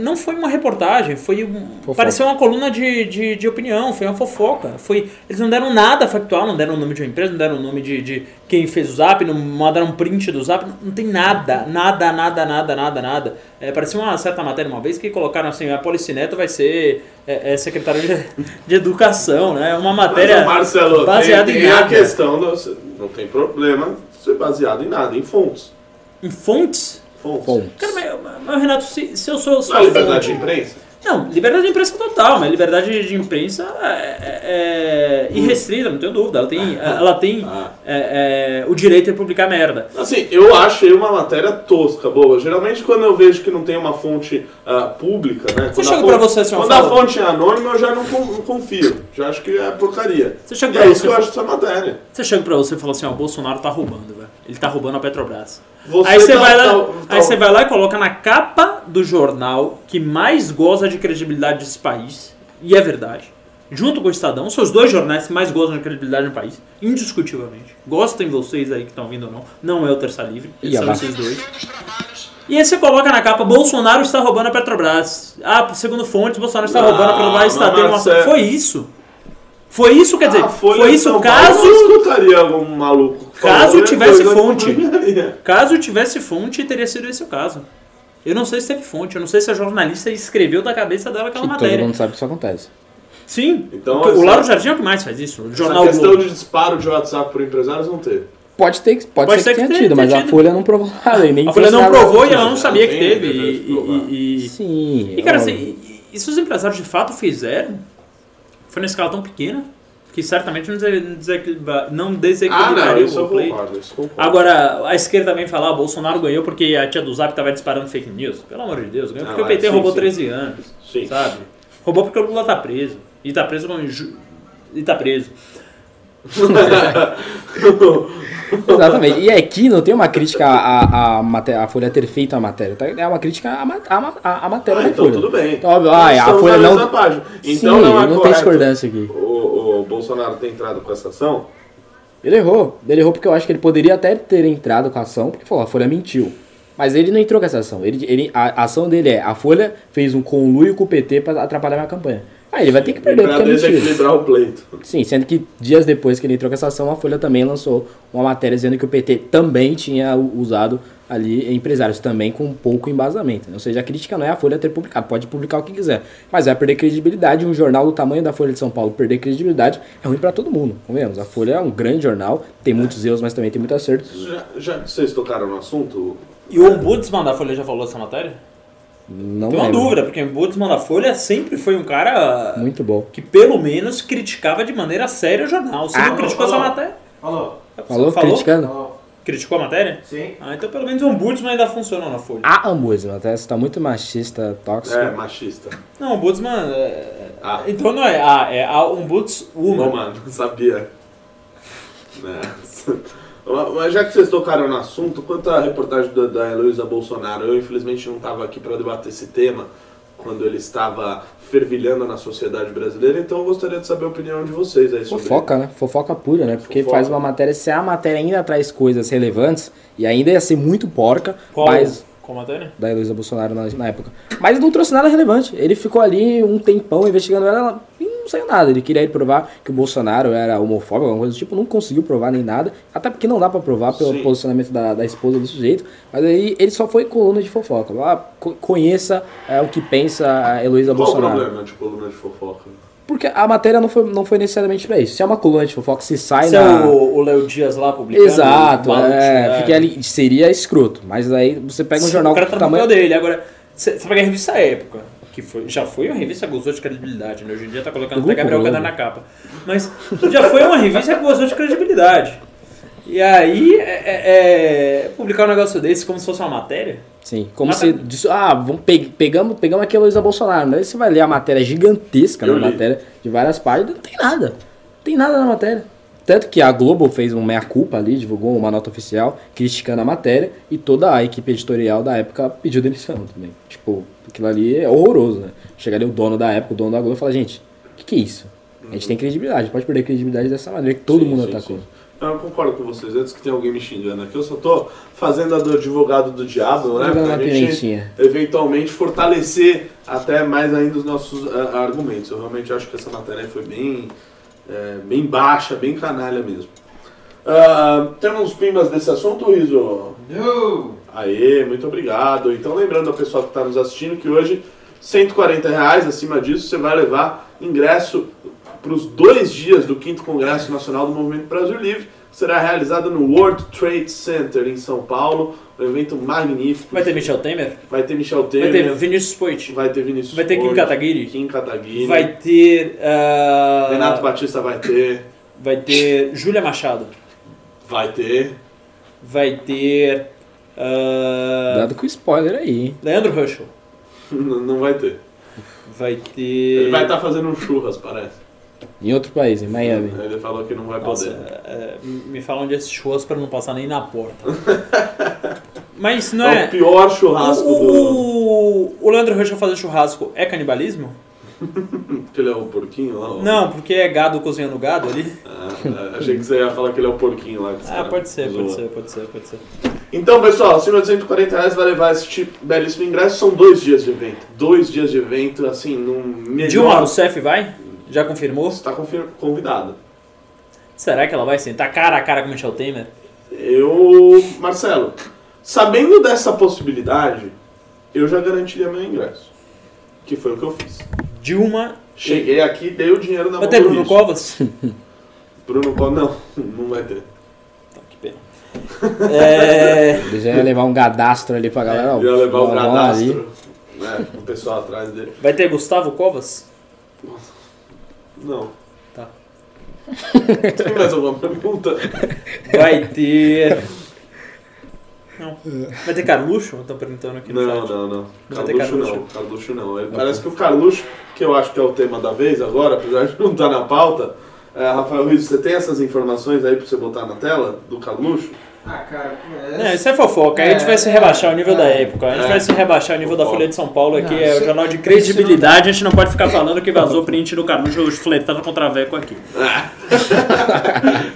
não foi uma reportagem, foi um, pareceu uma coluna de, de, de, opinião, foi uma fofoca. Foi, eles não deram nada factual, não deram o nome de uma empresa, não deram o nome de, de quem fez o zap, não mandaram um print do zap, não tem nada, nada, nada, nada, nada, nada. É, parecia uma certa matéria uma vez que colocaram assim, a Policineto vai ser é, é secretário de, de educação, né? Uma matéria Mas, Marcelo, baseada tem, em tem nada. a questão, do, não tem problema ser baseado em nada, em fontes. Em fontes? Fontes. Cara, mas, mas, Renato, se, se eu sou. Não, liberdade de imprensa? Não, liberdade de imprensa total, mas liberdade de imprensa é, é, é irrestrita, não tenho dúvida. Ela tem, ah, ela tem ah. é, é, o direito de publicar merda. Assim, eu achei uma matéria tosca, boa. Geralmente quando eu vejo que não tem uma fonte uh, pública, né? Você chega pra você assim, Quando fala... a fonte é anônima, eu já não, confio. Já acho que é porcaria. Você chega e pra é você isso que eu acho dessa matéria. Você chega pra você e fala assim, ó, o Bolsonaro tá roubando, velho. Ele tá roubando a Petrobras. Você aí você, tá, vai lá, tá, tá, aí você vai lá e coloca na capa do jornal que mais goza de credibilidade desse país, e é verdade, junto com o Estadão, são os dois jornais que mais gozam de credibilidade no país, indiscutivelmente. Gostem vocês aí que estão vindo ou não, não é o Terça Livre, e são esses dois. E aí você coloca na capa, Bolsonaro está roubando a Petrobras. Ah, segundo fontes, Bolsonaro está roubando a Petrobras, está tendo uma... Foi isso. Foi isso, quer dizer, ah, foi isso São caso. Eu escutaria algum maluco. Caso tivesse fonte. Caso tivesse fonte, teria sido esse o caso. Eu não sei se teve fonte, eu não sei se a jornalista escreveu da cabeça dela aquela que matéria. Todo mundo sabe que isso acontece. Sim. Então, o Lauro Jardim é o que mais faz isso. O jornal essa questão Globo. de disparo de WhatsApp por empresários não teve. Pode ter, pode, pode ser que, tenha tido, mas a Folha não provou nada. E nem a Folha não provou e ela não sabia que teve. E, e, Sim. E, cara, assim, e se os empresários de fato fizeram, foi na escala tão pequena que certamente não, desequilibra, não desequilibraria ah, não, o play. Agora, a esquerda vem falar, o Bolsonaro ganhou porque a tia do Zap estava disparando fake news. Pelo amor de Deus, ganhou porque o PT sim, roubou sim. 13 anos, sim. sabe? Roubou porque o Lula tá preso. E tá preso com... E tá preso. Exatamente. E aqui não tem uma crítica à, à, à, Folha ter feito a matéria. Tá? É uma crítica à, à, à matéria ah, da então Folha. tudo bem. Então, óbvio, ah, a Folha não. Página. Então Sim, não, é não tem discordância aqui. O, o Bolsonaro ter entrado com essa ação? Ele errou. Ele errou porque eu acho que ele poderia até ter entrado com a ação, porque falou, a Folha mentiu. Mas ele não entrou com essa ação. Ele, ele, a, a ação dele é: a Folha fez um conluio com o PT para atrapalhar minha campanha. Ah, ele vai ter que perder pra porque é desequilibrar o pleito. Sim, sendo que dias depois que ele entrou com essa ação, a Folha também lançou uma matéria dizendo que o PT também tinha usado ali empresários, também com pouco embasamento. Ou seja, a crítica não é a Folha ter publicado, pode publicar o que quiser, mas vai perder credibilidade. Um jornal do tamanho da Folha de São Paulo perder credibilidade é ruim pra todo mundo. Convenhamos, a Folha é um grande jornal, tem muitos erros, mas também tem muito acerto. Já, já vocês tocaram no assunto, E o Ombudsman da Folha já falou essa matéria? Não Tem uma lembro. dúvida, porque o Ombudsman da Folha sempre foi um cara Muito bom. que pelo menos criticava de maneira séria o jornal. Você não Ah, criticou essa falou. matéria? Falou. Falou, criticando? Criticou a matéria? Sim. Ah, então pelo menos o Ombudsman ainda funcionou na Folha. A Ombudsman, até você tá muito machista, tóxico. é machista. Não, Ombudsman. é- Ah. Então não é A, é a Não, Ombudswoman. mano, sabia. Né? Mas já que vocês tocaram no assunto, quanto à reportagem da, da Heloísa Bolsonaro, eu infelizmente não estava aqui para debater esse tema quando ele estava fervilhando na sociedade brasileira, então eu gostaria de saber a opinião de vocês aí sobre Fofoca, né? Fofoca pura, né? Porque Fofoca. faz uma matéria, se a matéria ainda traz coisas relevantes, e ainda ia ser muito porca, Qual, mas qual matéria? da Heloísa Bolsonaro na, na época. Mas não trouxe nada relevante. Ele ficou ali um tempão investigando ela, saiu nada. Ele queria ir provar que o Bolsonaro era homofóbico, alguma coisa do tipo, não conseguiu provar nem nada. Até porque não dá pra provar pelo Sim. posicionamento da, da esposa do sujeito. Mas aí ele só foi coluna de fofoca. Ah, co- conheça é, o que pensa a Heloísa Qual o Bolsonaro. problema de coluna de fofoca? Porque a matéria não foi, não foi necessariamente pra isso. Se é uma coluna de fofoca, se sai Se é na. o o Léo Dias lá publicando. Exato, é, né? fica ali, seria escroto. Mas aí você pega um Sim, jornal o cara tá no tamanho. papel dele. Agora, você você pega a revista Época, que foi, já foi uma revista que gozou de credibilidade, né? Hoje em dia tá colocando Do até Gabriel. Cadar na capa. Mas já foi uma revista que gozou de credibilidade. E aí, é, é- é, publicar um negócio desse como se fosse uma matéria? Sim, como Mas se. tá- diz- Ah, vamos pe- pegamos, pegamos aqui a Luísa Bolsonaro. Daí você vai ler a matéria gigantesca, né? Matéria de várias páginas, não tem nada. Não tem nada na matéria. Tanto que a Globo fez um meia-culpa ali, divulgou uma nota oficial criticando a matéria e toda a equipe editorial da época pediu demissão também. Tipo, aquilo ali é horroroso, né? Chega ali o dono da época, o dono da Globo e fala, gente, o que, que é isso? A gente tem credibilidade, pode perder credibilidade dessa maneira que todo Sim, mundo sim, atacou. sim. Eu concordo com vocês. Antes que tenha alguém me xingando aqui, eu só tô fazendo a do advogado do diabo, né? Pra gente pimentinha. eventualmente fortalecer até mais ainda os nossos ah, argumentos. Eu realmente acho que essa matéria foi bem, é, bem baixa, bem canalha mesmo. Ah, temos pimbas desse assunto, Riso? No. Aê, muito obrigado. Então, lembrando ao pessoal que está nos assistindo que hoje, 140 reais, acima disso, você vai levar ingresso para os dois dias do 5 Congresso Nacional do Movimento Brasil Livre, será realizado no World Trade Center, em São Paulo. Um evento magnífico. Vai ter Michel Temer? Vai ter Michel Vai Temer. ter Vinícius Poit? Vai ter Vinícius Vai ter Kim Kataguiri? Kim Kataguiri. Vai ter. ah, Renato Batista vai ter. Vai ter Júlia Machado. Vai ter. Vai ter. Ah, Dado com spoiler aí, hein? Leandro Russell. Não não vai ter. Vai ter. Ele vai estar fazendo um churras, parece. Em outro país, em Miami. Ele falou que não vai Nossa, poder. é, me falam de esses churras pra não passar nem na porta. Mas não É é. o pior churrasco o, do. o, o Leandro Russell fazer churrasco é canibalismo? Que ele é o porquinho lá? Não, porque é gado cozinhando gado ali. Ah, achei que você ia falar que ele é o porquinho lá. Ah, pode ser, pode ser, pode ser, pode ser. Então, pessoal, acima de 140 reais vai levar esse tipo belíssimo ingresso. São dois dias de evento. Dois dias de evento, assim, num melhor... Dilma Rousseff vai? Já confirmou? Você está confir- convidado. Será que ela vai sentar cara a cara com Michel Temer? Eu... Marcelo, sabendo dessa possibilidade, eu já garantiria meu ingresso. Que foi o que eu fiz. Dilma. Cheguei aqui, dei o dinheiro na Vai mão ter do Bruno. Covas? Bruno Covas, não. Não vai ter. Tá, que pena. É, Ele já ia levar um gadastro ali pra galera. ó, Ia levar o vão ali. cadastro. Né, o pessoal atrás dele. vai ter Gustavo Covas? Não. Tá. Tem mais alguma pergunta? Vai ter. Não. Vai ter Carluxo? Estão perguntando aqui no Não, chat. não, não. vai ter Carluxo Carluxo? não. Carluxo não. Ele- parece que o Carluxo, que eu acho que é o tema da vez agora, apesar de não estar na pauta. É, Rafael Rizzo, você tem essas informações aí pra você botar na tela do Carluxo? Ah, cara. Não, isso é fofoca. Aí a gente vai se rebaixar o nível da época. A gente É. vai se rebaixar o nível da Fofoca. Folha de São Paulo aqui. Não, é o isso- jornal de isso credibilidade. A gente não pode ficar falando que vazou print do Carluxo fletando contra Veco aqui.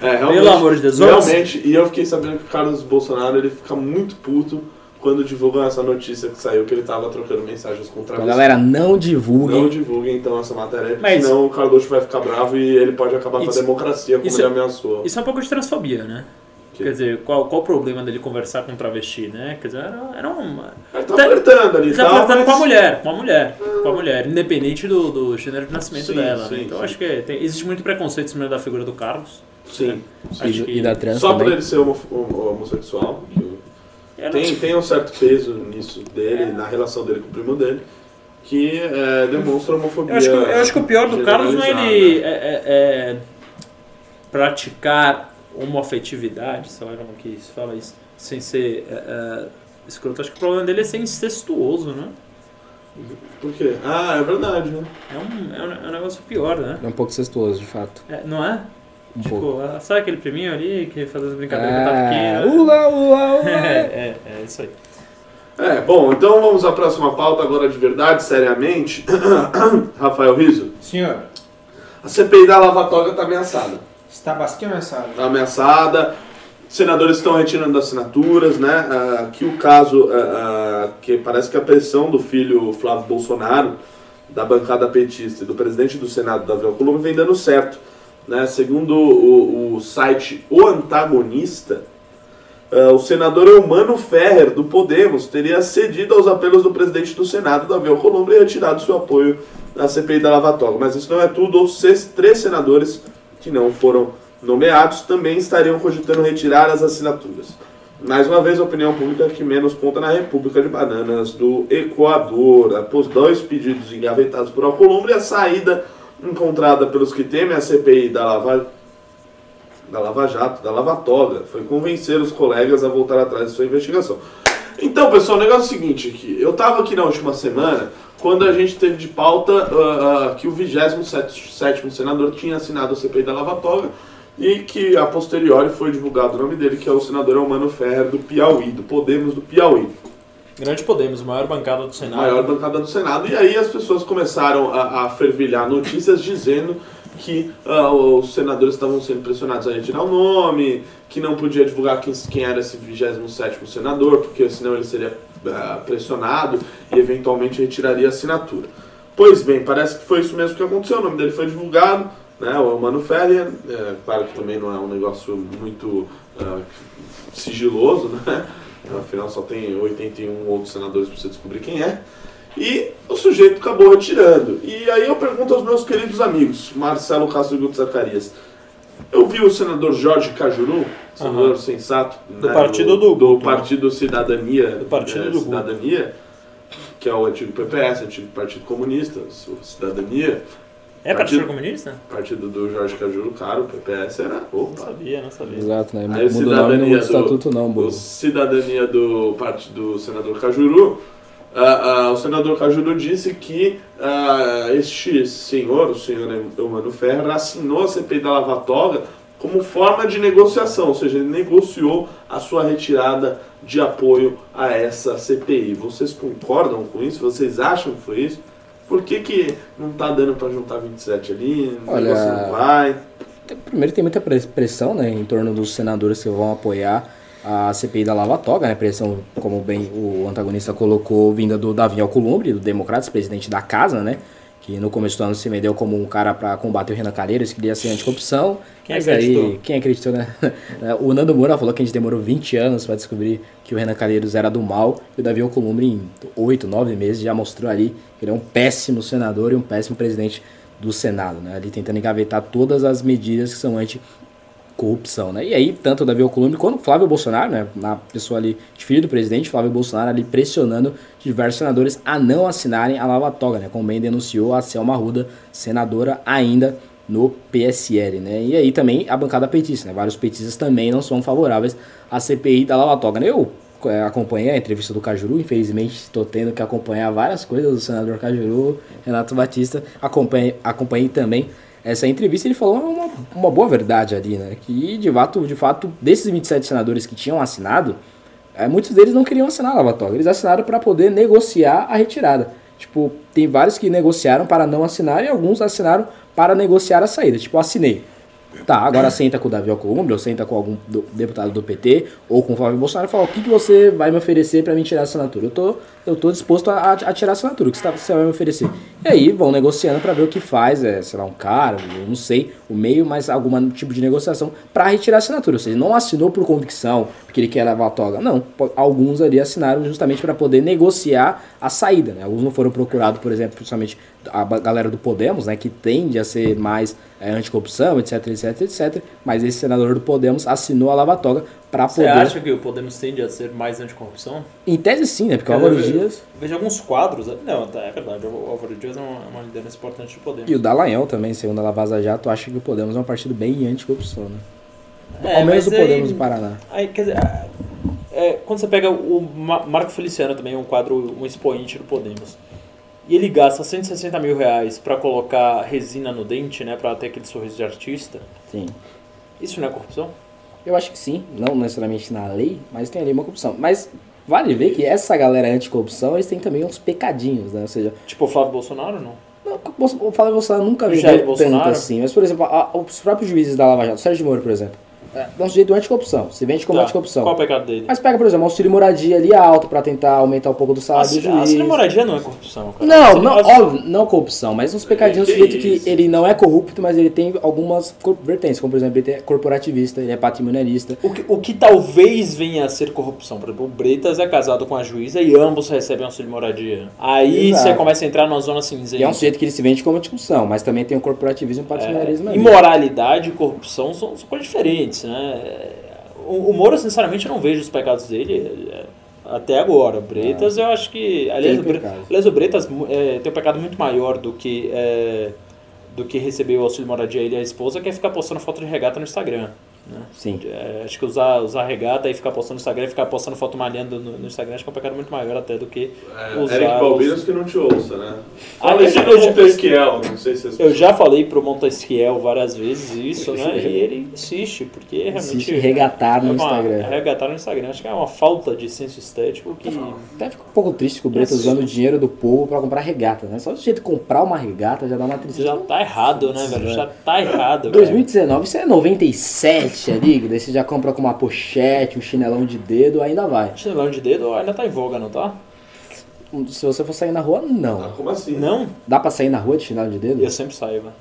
É, Pelo amor de Deus, Realmente, e eu fiquei sabendo que o Carlos Bolsonaro ele fica muito puto quando divulgam essa notícia que saiu que ele tava trocando mensagens com o Então, Travis galera, não divulguem. Não divulguem então essa matéria, porque Mas- senão o Carluxo vai ficar bravo e ele pode acabar com a Isso- democracia, como isso- ele ameaçou. Isso é um pouco de transfobia, né? Que- Quer dizer, qual, qual o problema dele conversar com um travesti, né? Quer dizer, era, era uma. Ele tá Tá- flertando ali Ele e tá flertando mas- com a mulher, com a mulher, com a mulher, independente do, do gênero de nascimento Sim, dela. sim, né? Então sim. acho que tem- existe muito preconceito em cima da figura do Carlos. Sim. E, Acho que- e da trans Só por também. ele ser homo- homo- homossexual. eu- não- Tem, tem um certo peso nisso dele, na relação dele com o primo dele, que é, demonstra homofobia. Eu acho, que, eu acho que o pior do Carlos não é ele generalizada. é, é- é praticar homoafetividade, sei lá como que se fala isso, sem ser é, é, escroto. Acho que o problema dele é ser incestuoso, né? Por quê? Ah, é verdade, né? É um, é um, é um negócio pior, né? É um pouco cestuoso, de fato. É, não é? Um pouco. Tipo, ah, sabe aquele priminho ali que faz as brincadeiras que tá É, pequeno? ula, ula, ula. É, é, é isso aí. É, bom, então vamos à próxima pauta agora de verdade, seriamente. Rafael Riso, Senhor, a CPI da Lava Toga está ameaçada. Está bastante ameaçado. Está ameaçada, senadores estão retirando assinaturas, né? Ah, que o caso, ah, ah, que parece que a pressão do filho Flávio Bolsonaro, da bancada petista e do presidente do Senado, Davi Alcolumbre, vem dando certo. Né? Segundo o, o site O Antagonista, o senador Eumano Ferrer, do Podemos, teria cedido aos apelos do presidente do Senado, Davi Alcolumbre, e retirado seu apoio na CPI da Lava Toga. Mas isso não é tudo. Outros seis- três senadores que não foram nomeados também estariam cogitando retirar as assinaturas. Mais uma vez, a opinião pública que menos conta na República de Bananas do Equador. Após dois pedidos engavetados por Alcolumbre, a saída encontrada pelos que temem a CPI da Lava, da Lava Jato, da Lava Toga, foi convencer os colegas a voltar atrás de sua investigação. Então, pessoal, o negócio é o seguinte aqui. Eu estava aqui na última semana, quando a gente teve de pauta ah, ah, que o 27º senador tinha assinado a CPI da Lava Toga e que a posteriori foi divulgado o nome dele, que é o senador Elmano Ferrer do Piauí, do Podemos do Piauí. Grande Podemos, maior bancada do Senado. maior bancada do Senado. E aí as pessoas começaram a, a fervilhar notícias dizendo que ah, os senadores estavam sendo pressionados a retirar o nome, que não podia divulgar quem, quem era esse 27º senador, porque senão ele seria pressionado e eventualmente retiraria a assinatura. Pois bem, parece que foi isso mesmo que aconteceu, o nome dele foi divulgado, né, o Mano Ferrer, é, claro que também não é um negócio muito ah, sigiloso, né? Afinal, só tem 81 outros senadores para você descobrir quem é. E o sujeito acabou retirando. E aí eu pergunto aos meus queridos amigos, Marcelo Castro e Guto Zacarias. Eu vi o senador Jorge Cajuru, senador Aham. sensato, Do partido do do né? Partido Cidadania, Do partido eh, do Guto. Cidadania, que é o antigo PPS, antigo Partido Comunista, o Cidadania, É Partido Partido- Comunista? partido do Jorge Cajuru, cara, o PPS era, Não opa, sabia, não sabia. Exato, né? Aí nome não muda o estatuto não, do Bruno. cidadania do partido do senador Cajuru, ah, ah, o senador Cajuru disse que ah, este senhor, o senhor Eumano Ferrer, assinou a CPI da Lava Toga como forma de negociação, ou seja, ele negociou a sua retirada de apoio a essa CPI. Vocês concordam com isso? Vocês acham que foi isso? Por que, que não tá dando para juntar 27 ali? O Olha, negócio não vai? Primeiro tem muita pres- pressão, né, em torno dos senadores que vão apoiar a CPI da Lava Toga, né, pressão, como bem o antagonista colocou, vinda do Davi Alcolumbre, do Democratas, presidente da casa, né, que no começo do ano se vendeu como um cara para combater o Renan Calheiros, que queria ser anticorrupção. Quem mas acreditou? aí, quem acreditou, né? o Nando Moura falou que a gente demorou 20 anos para descobrir que o Renan Calheiros era do mal, e o Davi Alcolumbre em 8, 9 meses já mostrou ali que ele é um péssimo senador e um péssimo presidente do Senado, né? Ali tentando engavetar todas as medidas que são anti-corrupção, né? E aí, tanto o Davi Alcolumbre quanto o Flávio Bolsonaro, né? Na pessoa ali, filho do presidente, Flávio Bolsonaro ali pressionando diversos senadores a não assinarem a Lava Toga, né? Como bem denunciou a Selma Arruda, senadora ainda no PSL, né? E aí também a bancada petista, né? Vários petistas também não são favoráveis à CPI da Lava Toga, né? Eu é, acompanhei a entrevista do Cajuru, infelizmente estou tendo que acompanhar várias coisas do senador Cajuru, Renato Batista, acompanhei, acompanhei também essa entrevista, ele falou uma, uma boa verdade ali, né? Que de fato, de fato, desses 27 senadores que tinham assinado, é, muitos deles não queriam assinar a Lava Toga, eles assinaram para poder negociar a retirada. Tipo, tem vários que negociaram para não assinar e alguns assinaram para negociar a saída. Tipo, assinei. Tá, agora senta com o Davi Alcolumbre, ou senta com algum do- deputado do PT, ou com o Flávio Bolsonaro e fala, o que, que você vai me oferecer pra mim tirar a assinatura? Eu tô, eu tô disposto a, a tirar a assinatura, o que você, tá- você vai me oferecer? E aí vão negociando pra ver o que faz, é, sei lá, um cara, eu não sei, o meio, mas algum tipo de negociação pra retirar a assinatura. Ou seja, não assinou por convicção, porque ele quer levar a toga. Não, alguns ali assinaram justamente para poder negociar a saída. Né? Alguns não foram procurados, por exemplo, principalmente a galera do Podemos, né, que tende a ser mais é, anticorrupção, etc, etc, etc. Mas esse senador do Podemos assinou a lava-toga para Você poder. acha que o Podemos tende a ser mais anticorrupção? Em tese sim, né? Porque o Álvaro vejo- Dias Vejo alguns quadros. Não, tá, é verdade. O Álvaro Dias é uma, uma liderança importante do Podemos. e o Dallagnol também, segundo a Lavaza Jato, acha que o Podemos é um partido bem anticorrupção, né? É, Ao menos o Podemos aí- do Paraná. Aí, quer dizer, ah, é, quando você pega o Ma- Marco Feliciano também, um quadro, um expoente do Podemos, e ele gasta 160 mil reais pra colocar resina no dente, né, pra ter aquele sorriso de artista, Sim. isso não é corrupção? Eu acho que sim, não necessariamente na lei, mas tem ali uma corrupção. Mas vale ver que essa galera anticorrupção, eles têm também uns pecadinhos, né? Ou seja, Tipo o Flávio Bolsonaro, não? não, o Flávio Bolsonaro nunca vendeu tanto Bolsonaro? assim. Mas, por exemplo, a- os próprios juízes da Lava Jato, Sérgio Moro, por exemplo, é é um sujeito anticorrupção, se vende como Tá. anticorrupção. Qual é o pecado dele? Mas pega, por exemplo, auxílio moradia ali alto pra tentar aumentar um pouco do salário do Auxílio juiz. auxílio moradia não é corrupção, cara. Não, não, óbvio, não corrupção, mas uns pecadinhos do Que jeito que ele não é corrupto, mas ele tem algumas vertentes, como por exemplo, ele é corporativista, ele é patrimonialista. O que, o que talvez venha a ser corrupção, por exemplo, o Bretas é casado com a juíza e ambos recebem auxílio moradia. Aí Exato. você começa a entrar numa zona cinza. E é um sujeito que ele se vende como anticorrupção, mas também tem o corporativismo e o patrimonialismo ali. Imoralidade e corrupção são, são coisas diferentes, né? O, o Moro, sinceramente, eu não vejo os pecados dele é, até agora. O Bretas, eu acho que. Aliás, o, Bre- aliás, o Bretas é, tem um pecado muito maior do que. é, do que receber o auxílio moradia ele e a esposa, que é ficar postando foto de regata no Instagram. Né? Sim. É, acho que usar, usar regata e ficar postando no Instagram e ficar postando foto malhando no, no Instagram, acho que é um pecado muito maior até do que É, usar. Eric os- Balbeiras que não te ouça, né? Ah, Fala eu isso do já- Montesquiel, não sei se vocês Eu já falei pro Montesquiel várias vezes isso, né? E ele insiste, porque realmente. Insiste em regatar no é uma- Instagram. é regatar no Instagram. Acho que é uma falta de senso estético que. Até fico um pouco triste com o Bretas usando o dinheiro do povo pra comprar regata, né? Só o jeito de comprar uma regata já dá uma tristeza. Já tá errado, né, velho? Já tá errado. cara. 2019, isso é 97 ali, daí você já compra com uma pochete, um chinelão de dedo, ainda vai. Chinelão de dedo ainda tá em voga, não tá? Se você for sair na rua, Ah, não. como assim? Não? Dá pra sair na rua de chinelo de dedo? Eu sempre saio, velho.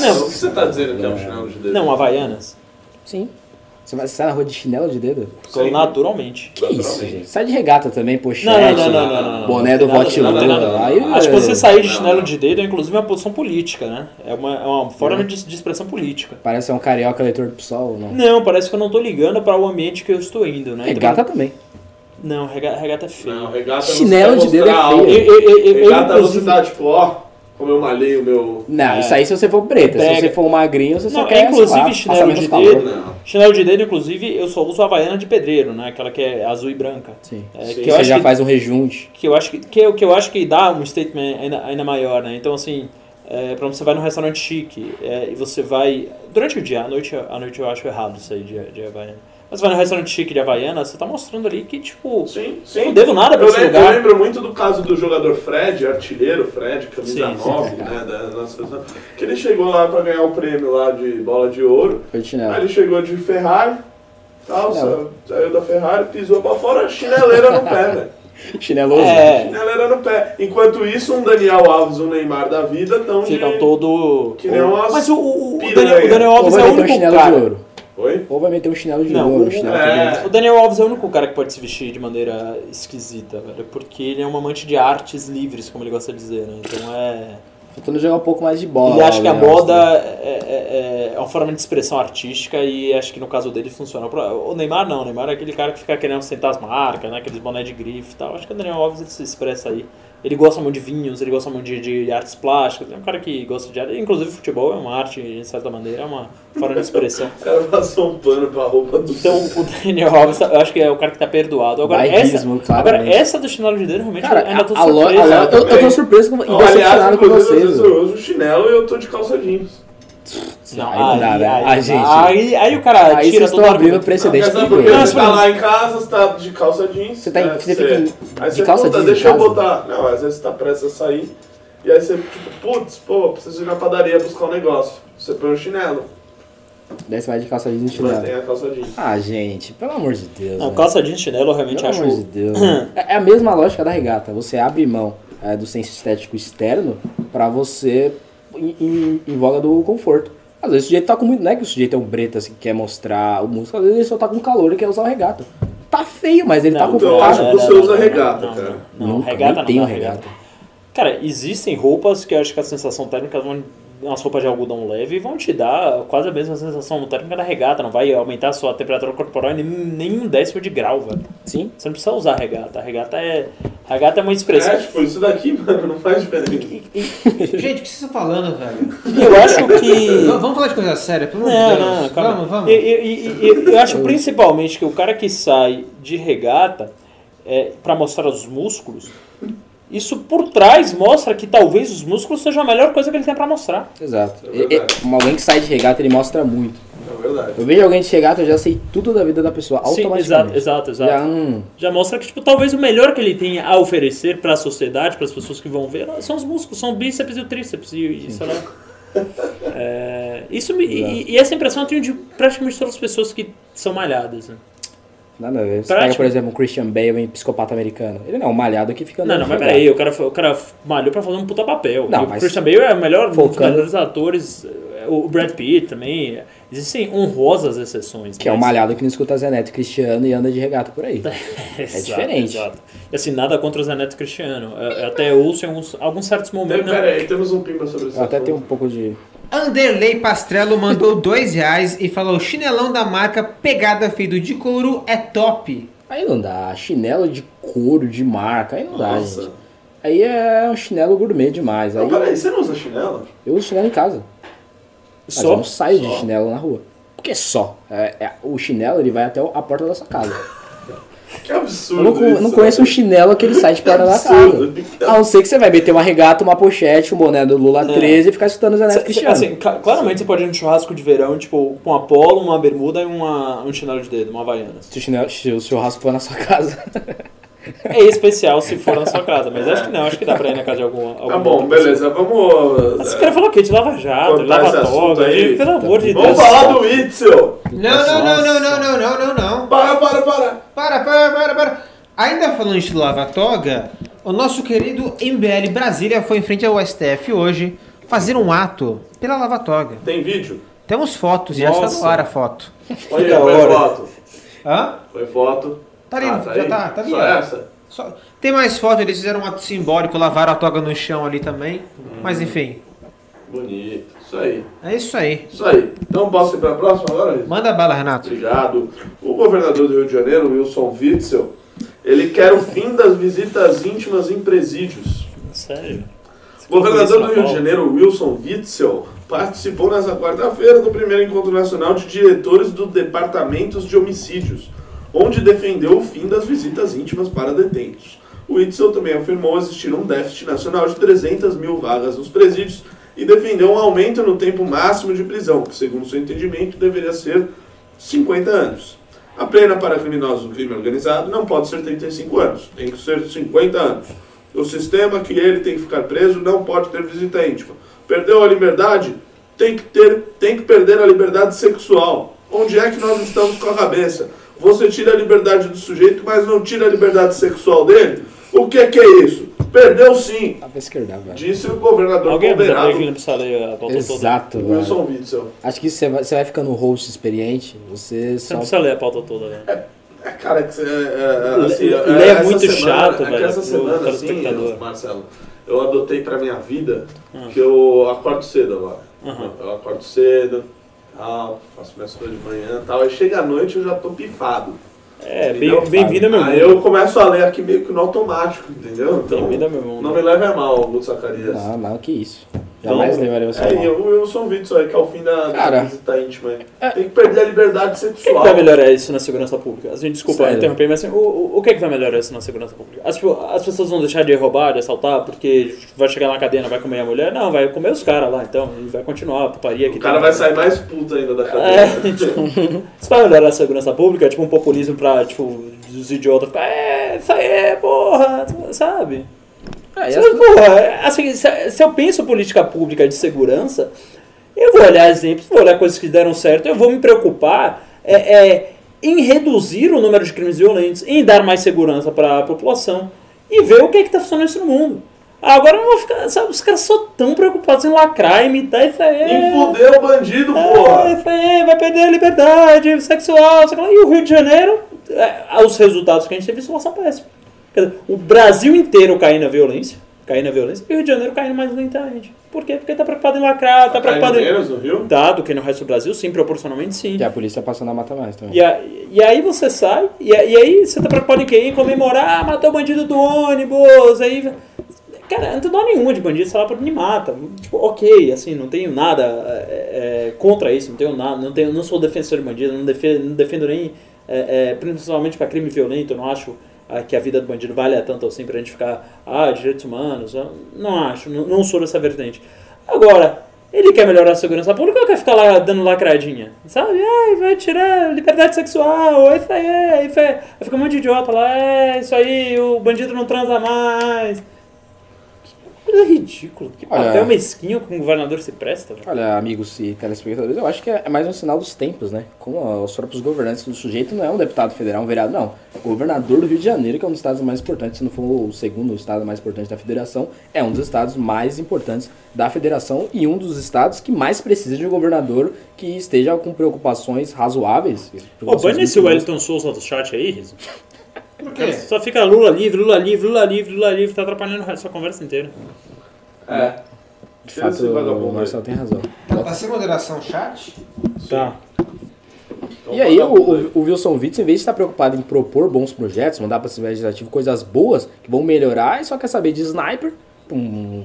Não, o que você tá dizendo que é um chinelo de dedo? Não, Havaianas. Sim. Você vai sair na rua de chinelo de dedo? Sim. Naturalmente. Que isso, Naturalmente. gente? Sai de regata também, pochete, Não, não, não, não, não, não. boné do vote nada- Lula. Aí, Acho que você é, sair de chinelo de dedo é inclusive uma posição política, né? É uma, é uma forma de, de expressão política. Parece um carioca eleitor do PSOL, não? Não, parece que eu não tô ligando para o ambiente que eu estou indo, né? Regata também. Não, rega- regata é feio. Não, regata Chinelo você de dedo é mostrar feio. algo. Eu, eu, eu, eu, Regata você tá tipo, ó, como eu malhei o meu... Não, É. isso aí se você for preta. Se você for um magrinho, você só Não, quer, é inclusive lá, chinelo de calor. dedo. Não. Chinelo de dedo, inclusive, eu só uso a havaiana de pedreiro, né? Aquela que é azul e branca. Sim. É, Sim. que, eu Você já que, faz um rejunte. que eu acho que, que, eu, que eu acho que dá um statement ainda, ainda maior, né? Então, assim, é, pra você vai num restaurante chique é, e você vai... Durante o dia, à noite, à noite eu acho errado isso aí de, de havaiana. Mas você vai num restaurante chique de havaiana, você tá mostrando ali que, tipo... Sim, sim. não devo nada pra Eu, esse lem- lugar. eu lembro muito do caso do jogador Fred, artilheiro Fred, camisa Sim, sim. 9, né, da nossa que ele chegou lá pra ganhar o prêmio lá de bola de ouro. Foi Aí ele chegou de Ferrari, tal, saiu da Ferrari, pisou pra fora, chineleira no pé, velho. Chineloso. É, Chineleira no pé. Enquanto isso, um Daniel Alves, um Neymar da vida, tão ficam de... todo... Que nem umas Mas o, o, o. Daniel, o Daniel Alves é o um único chinelo cara... de ouro. Oi? Ou vai meter um chinelo de Não, ouro. chinelo é. O Daniel Alves é o único cara que pode se vestir de maneira esquisita, velho. Porque ele é um amante de artes livres, como ele gosta de dizer, né? Então é. Faltando jogar um pouco mais de bola. Ele acha que a moda né? é, é- é uma forma de expressão artística e acho que no caso dele funciona. O Neymar não, o Neymar é aquele cara que fica querendo sentar as marcas, né? Aqueles boné de grife e tal. Acho que o Daniel Alves ele se expressa aí. Ele gosta muito de vinhos, ele gosta muito de, de artes plásticas, é um cara que gosta de arte. Inclusive futebol é uma arte, de certa maneira, é uma forma de expressão. O cara passou um pano pra roupa do Então o Daniel Alves, eu acho que é o cara que tá perdoado. Agora, essa, Bairrismo, agora claramente. essa do chinelo de dedo, realmente, Cara, eu ainda tô a, surpreso. a lo- eu, eu tô surpreso com, e Não, aliás, decepcionado com vocês. eu uso chinelo e eu tô de calça jeans. Não, Aí não dá, né? aí, Ah, gente. aí, aí o cara Aí tira vocês todo estão o abrindo argumento. precedente Não, quer saber perigoso. por quê? Não, Você tá lá em casa, você tá de calça jeans. Você tá em- né, você fica em- aí de você, calça puta, jeans deixa eu botar. Não, às vezes você tá prestes a sair. E aí você, tipo, putz, pô, preciso ir na padaria buscar um negócio. você põe o chinelo. Daí você vai de calça jeans e Mantém chinelo. a calça jeans. Ah, gente, pelo amor de Deus. Não, né? calça jeans chinelo eu realmente Pelo acho. amor de Deus. né? É é a mesma lógica da regata. Você abre mão é, do senso estético externo pra você em, em, em voga do conforto. Às vezes o sujeito tá com muito. Não é que o sujeito é um breto assim, que quer mostrar o músculo, às vezes ele só tá com calor e quer usar o regata. Tá feio, mas ele tá Não, Eu confortável. acho que você usa regata, não, cara. Não, regata não. tenho regata. Cara, existem roupas que eu acho que a sensação térmica vão. Umas roupas de algodão leve vão te dar quase a mesma sensação térmica da regata. Não vai aumentar a sua temperatura corporal em nem, nem um décimo de grau, velho. Sim. Você não precisa usar regata. A regata é. A regata é uma expressão. É, tipo, isso daqui, mano, não faz diferença. Gente, o que vocês estão falando, velho? Eu acho que. V- Vamos falar de coisa séria, pelo amor de Não, Deus. não, calma. Vamos, vamos. Eu, eu- eu- eu- eu acho principalmente que o cara que sai de regata é, para mostrar os músculos, isso por trás mostra que talvez os músculos sejam a melhor coisa que ele tem para mostrar. Exato. É E- e- alguém que sai de regata, ele mostra muito. É verdade. Eu vejo alguém de regata, eu já sei tudo da vida da pessoa, Sim, automaticamente. exato, exato, exato. Já, hum, Já mostra que tipo, talvez o melhor que ele tenha a oferecer para a sociedade, para as pessoas que vão ver, são os músculos, são o bíceps e o tríceps. E, e sei lá. É, isso me, e, e essa impressão eu tenho de praticamente todas as pessoas que são malhadas. né? Nada a ver. Você Prático. pega, por exemplo, um Christian Bale em Psicopata Americano. Ele não é um malhado que fica Não, não, mas peraí, o cara, o cara malhou pra fazer um puta papel. Não, E o mas- Christian Bale é o melhor, um dos Focando- melhores atores. O Brad Pitt também. Existem honrosas exceções. Que é um mas- malhado que não escuta Zé Neto Cristiano e anda de regata por aí. Exato, diferente. Exato. E assim, nada contra o Zé Neto Cristiano. Eu, eu até ouço em alguns, alguns certos momentos. Pera aí, temos um pimba sobre isso. Eu até tenho um pouco de. Anderley Pastrello mandou dois reais e falou: chinelão da marca Pegada Feito de Couro é top. Aí não dá. Chinelo de couro, de marca, aí não dá, Nossa. gente. Aí é um chinelo gourmet demais. Aí Não, peraí, você não usa chinelo? eu uso chinelo em casa. Mas eu Só? não saio de Só. chinelo na rua. Porque só. É- é- o chinelo ele vai até a porta da sua casa. Que absurdo. Eu não, isso, não conheço um chinelo que ele sai de perto da casa. A não ser que você vai meter uma regata, uma pochete, um boné do Lula 13 e ficar escutando o Zé Neto Cê- Cristiano. Assim, claramente você pode ir no churrasco de verão, tipo, com uma polo, uma bermuda e uma, um chinelo de dedo, uma havaianas. Se o, chinelo, se o churrasco for na sua casa. É especial se for na sua casa, mas acho que não, acho que dá pra ir na casa de algum. Tá alguma bom, outra pessoa. beleza, vamos. Você quer falar o quê? De lava jato, de lava esse toga, aí. de- pelo amor de Deus. Vamos falar do Itzel! Não, não, não, não, não, não, não, não, não. Para, para, para! Para, para, para, para. Ainda falando de lava-toga, o nosso querido MBL Brasília foi em frente ao STF hoje fazer um ato pela lava-toga. Tem vídeo? Temos fotos, já está no Nossa. ar a foto. Olha, foi foto. Hã? Foi foto. Tá ali, Ah, já aí? tá, tá ali. Só ó. essa? Só- Tem mais fotos, eles fizeram um ato simbólico, lavaram a toga no chão ali também. Mas enfim, Bonito. Isso aí. é isso aí. Isso aí. Então posso ir para a próxima agora? Manda bala, Renato. Obrigado. O governador do Rio de Janeiro, Wilson Witzel, ele quer o fim das visitas íntimas em presídios. Sério? O governador do Rio de? Janeiro, Wilson Witzel, participou nesta quarta-feira do primeiro encontro nacional de diretores dos departamentos de homicídios, onde defendeu o fim das visitas íntimas para detentos. O Witzel também afirmou existir um déficit nacional de 300 mil vagas nos presídios e defendeu um aumento no tempo máximo de prisão, que, segundo seu entendimento, deveria ser 50 anos. A pena para criminosos do crime organizado não pode ser 35 anos, tem que ser 50 anos. O sistema que ele tem que ficar preso não pode ter visita íntima. Perdeu a liberdade? Tem que, ter, tem que perder a liberdade sexual. Onde é que nós estamos com a cabeça? Você tira a liberdade do sujeito, mas não tira a liberdade sexual dele? O que, que é isso? Perdeu sim, pra esquerda, velho. disse o governador Alguém avisa pra ponderado ele que ele não precisa ler a pauta toda? Exato, velho. Wilson Witzel. Acho que você vai, você vai ficando um host experiente, você Você só. não precisa ler a pauta toda, velho. É, cara, que, é, é, assim, Lê- é, é muito semana- chato, é velho, Essa semana, telespectador. assim, Marcelo, eu adotei pra minha vida Hum. que eu acordo cedo agora. Uhum. Eu acordo cedo, tal, faço minhas coisas de manhã tal. Aí chega a noite eu já tô pifado. É, entendeu? bem- meu Aí mundo. eu começo a ler aqui meio que no automático, entendeu? Então, Bem-vindo ao meu mundo. não me leve a mal, Lúcio Zacarias. Não, não, que isso. Jamais Então, levaria você É, mal. e o Wilson Witzel aí, que é o fim da, da Cara, visita íntima. aí. Tem que perder a liberdade O que, sexual. vai melhorar isso na segurança pública? Assim, desculpa Sério? interromper, mas assim, o, o, o que, que vai melhorar isso na segurança pública? As, as pessoas vão deixar de roubar, de assaltar, porque vai chegar na cadeia, vai comer a mulher? Não, vai comer os caras lá, então. E vai continuar a putaria que O cara tem. vai sair mais puto ainda da cadeia. É, tipo, isso vai melhorar a segurança pública? É tipo um populismo pra, tipo, os idiotas ficar, é, isso aí é, porra, sabe? Ah, Você, as- porra, assim, se, se eu penso política pública de segurança, Eu vou olhar exemplos, vou olhar coisas que deram certo, eu vou me preocupar é, é, em reduzir o número de crimes violentos, em dar mais segurança para a população e ver o que é que está funcionando isso no mundo. Agora não vou ficar, sabe, os caras só tão preocupados em lacrar, imitar isso aí. Em fuder o bandido, porra! É, isso aí, vai perder a liberdade sexual, sei lá. E o Rio de Janeiro, é, os resultados que a gente teve são péssimos. Quer dizer, o Brasil inteiro caindo na violência, caindo na violência, e o Rio de Janeiro caindo mais lentamente. Por quê? Porque tá preocupado em lacrar, tá, Tá preocupado em... menos no Rio? Tá, do que no resto do Brasil, sim, proporcionalmente sim. E a polícia passando a mata mais também. E, a- e aí você sai, e, a- e aí você tá preocupado em quê? Em comemorar, ah, matou o bandido do ônibus, aí... Cara, não tem dó nenhuma de bandido, sei lá, me mata. Tipo, ok, assim, não tenho nada é, contra isso, não tenho nada, não, tenho, não sou defensor de bandido, não defendo, não defendo nem, é, é, principalmente para crime violento, eu não acho que a vida do bandido vale tanto assim pra gente ficar, ah, direitos humanos, eu não acho, não, não sou dessa vertente. Agora, ele quer melhorar a segurança pública ou quer ficar lá dando lacradinha? Sabe? Ai, vai tirar liberdade sexual, isso aí, isso. Aí fica um monte de idiota lá, é, isso aí, o bandido não transa mais. Coisa ridícula, que Olha- papel mesquinho que um governador se presta. velho. Olha, amigos e telespectadores, eu acho que é mais um sinal dos tempos, né? Como os próprios governantes, o sujeito não é um deputado federal, um vereador, não. O governador do Rio de Janeiro, que é um dos estados mais importantes, se não for o segundo estado mais importante da federação, é um dos estados mais importantes da federação e um dos estados que mais precisa de um governador que esteja com preocupações razoáveis. Ô, preocupações bane esse Wellington Souza do chat aí, Rizo. Por quê? Só fica Lula livre, Lula livre, Lula livre, Lula livre, tá atrapalhando a sua conversa inteira. É. De Tira esse fato, o. Marcelo tem razão. Tá sem moderação chat? Tá. Então, E aí o, o, o Wilson Witts, em vez de estar preocupado em propor bons projetos, mandar para o Legislativa coisas boas que vão melhorar, ele só quer saber de sniper, um,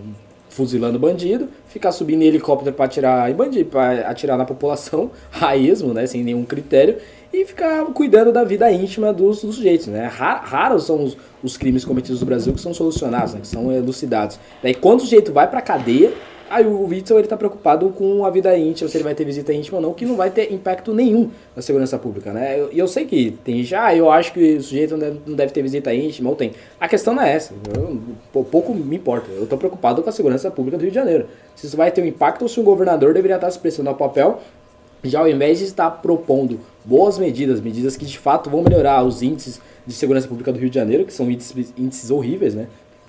fuzilando bandido, ficar subindo em helicóptero para atirar em bandido, para atirar na população, a esmo, né, sem nenhum critério, e ficar cuidando da vida íntima dos, dos sujeitos, né? Ra- Raros são os, os crimes cometidos no Brasil que são solucionados, né, que são elucidados. Daí quando o sujeito vai para cadeia, Aí o Witzel ele tá preocupado com a vida íntima, se ele vai ter visita íntima ou não, que não vai ter impacto nenhum na segurança pública, né? E eu, sei que tem já, eu acho que o sujeito não deve, não deve ter visita íntima, ou tem. A questão não é essa, eu- pou- pouco me importa. Eu tô preocupado com a segurança pública do Rio de Janeiro. Se isso vai ter um impacto ou se o governador deveria estar se prestando ao papel, já ao invés de estar propondo boas medidas, medidas que de fato vão melhorar os índices de segurança pública do Rio de Janeiro, que são índices, índices horríveis, né?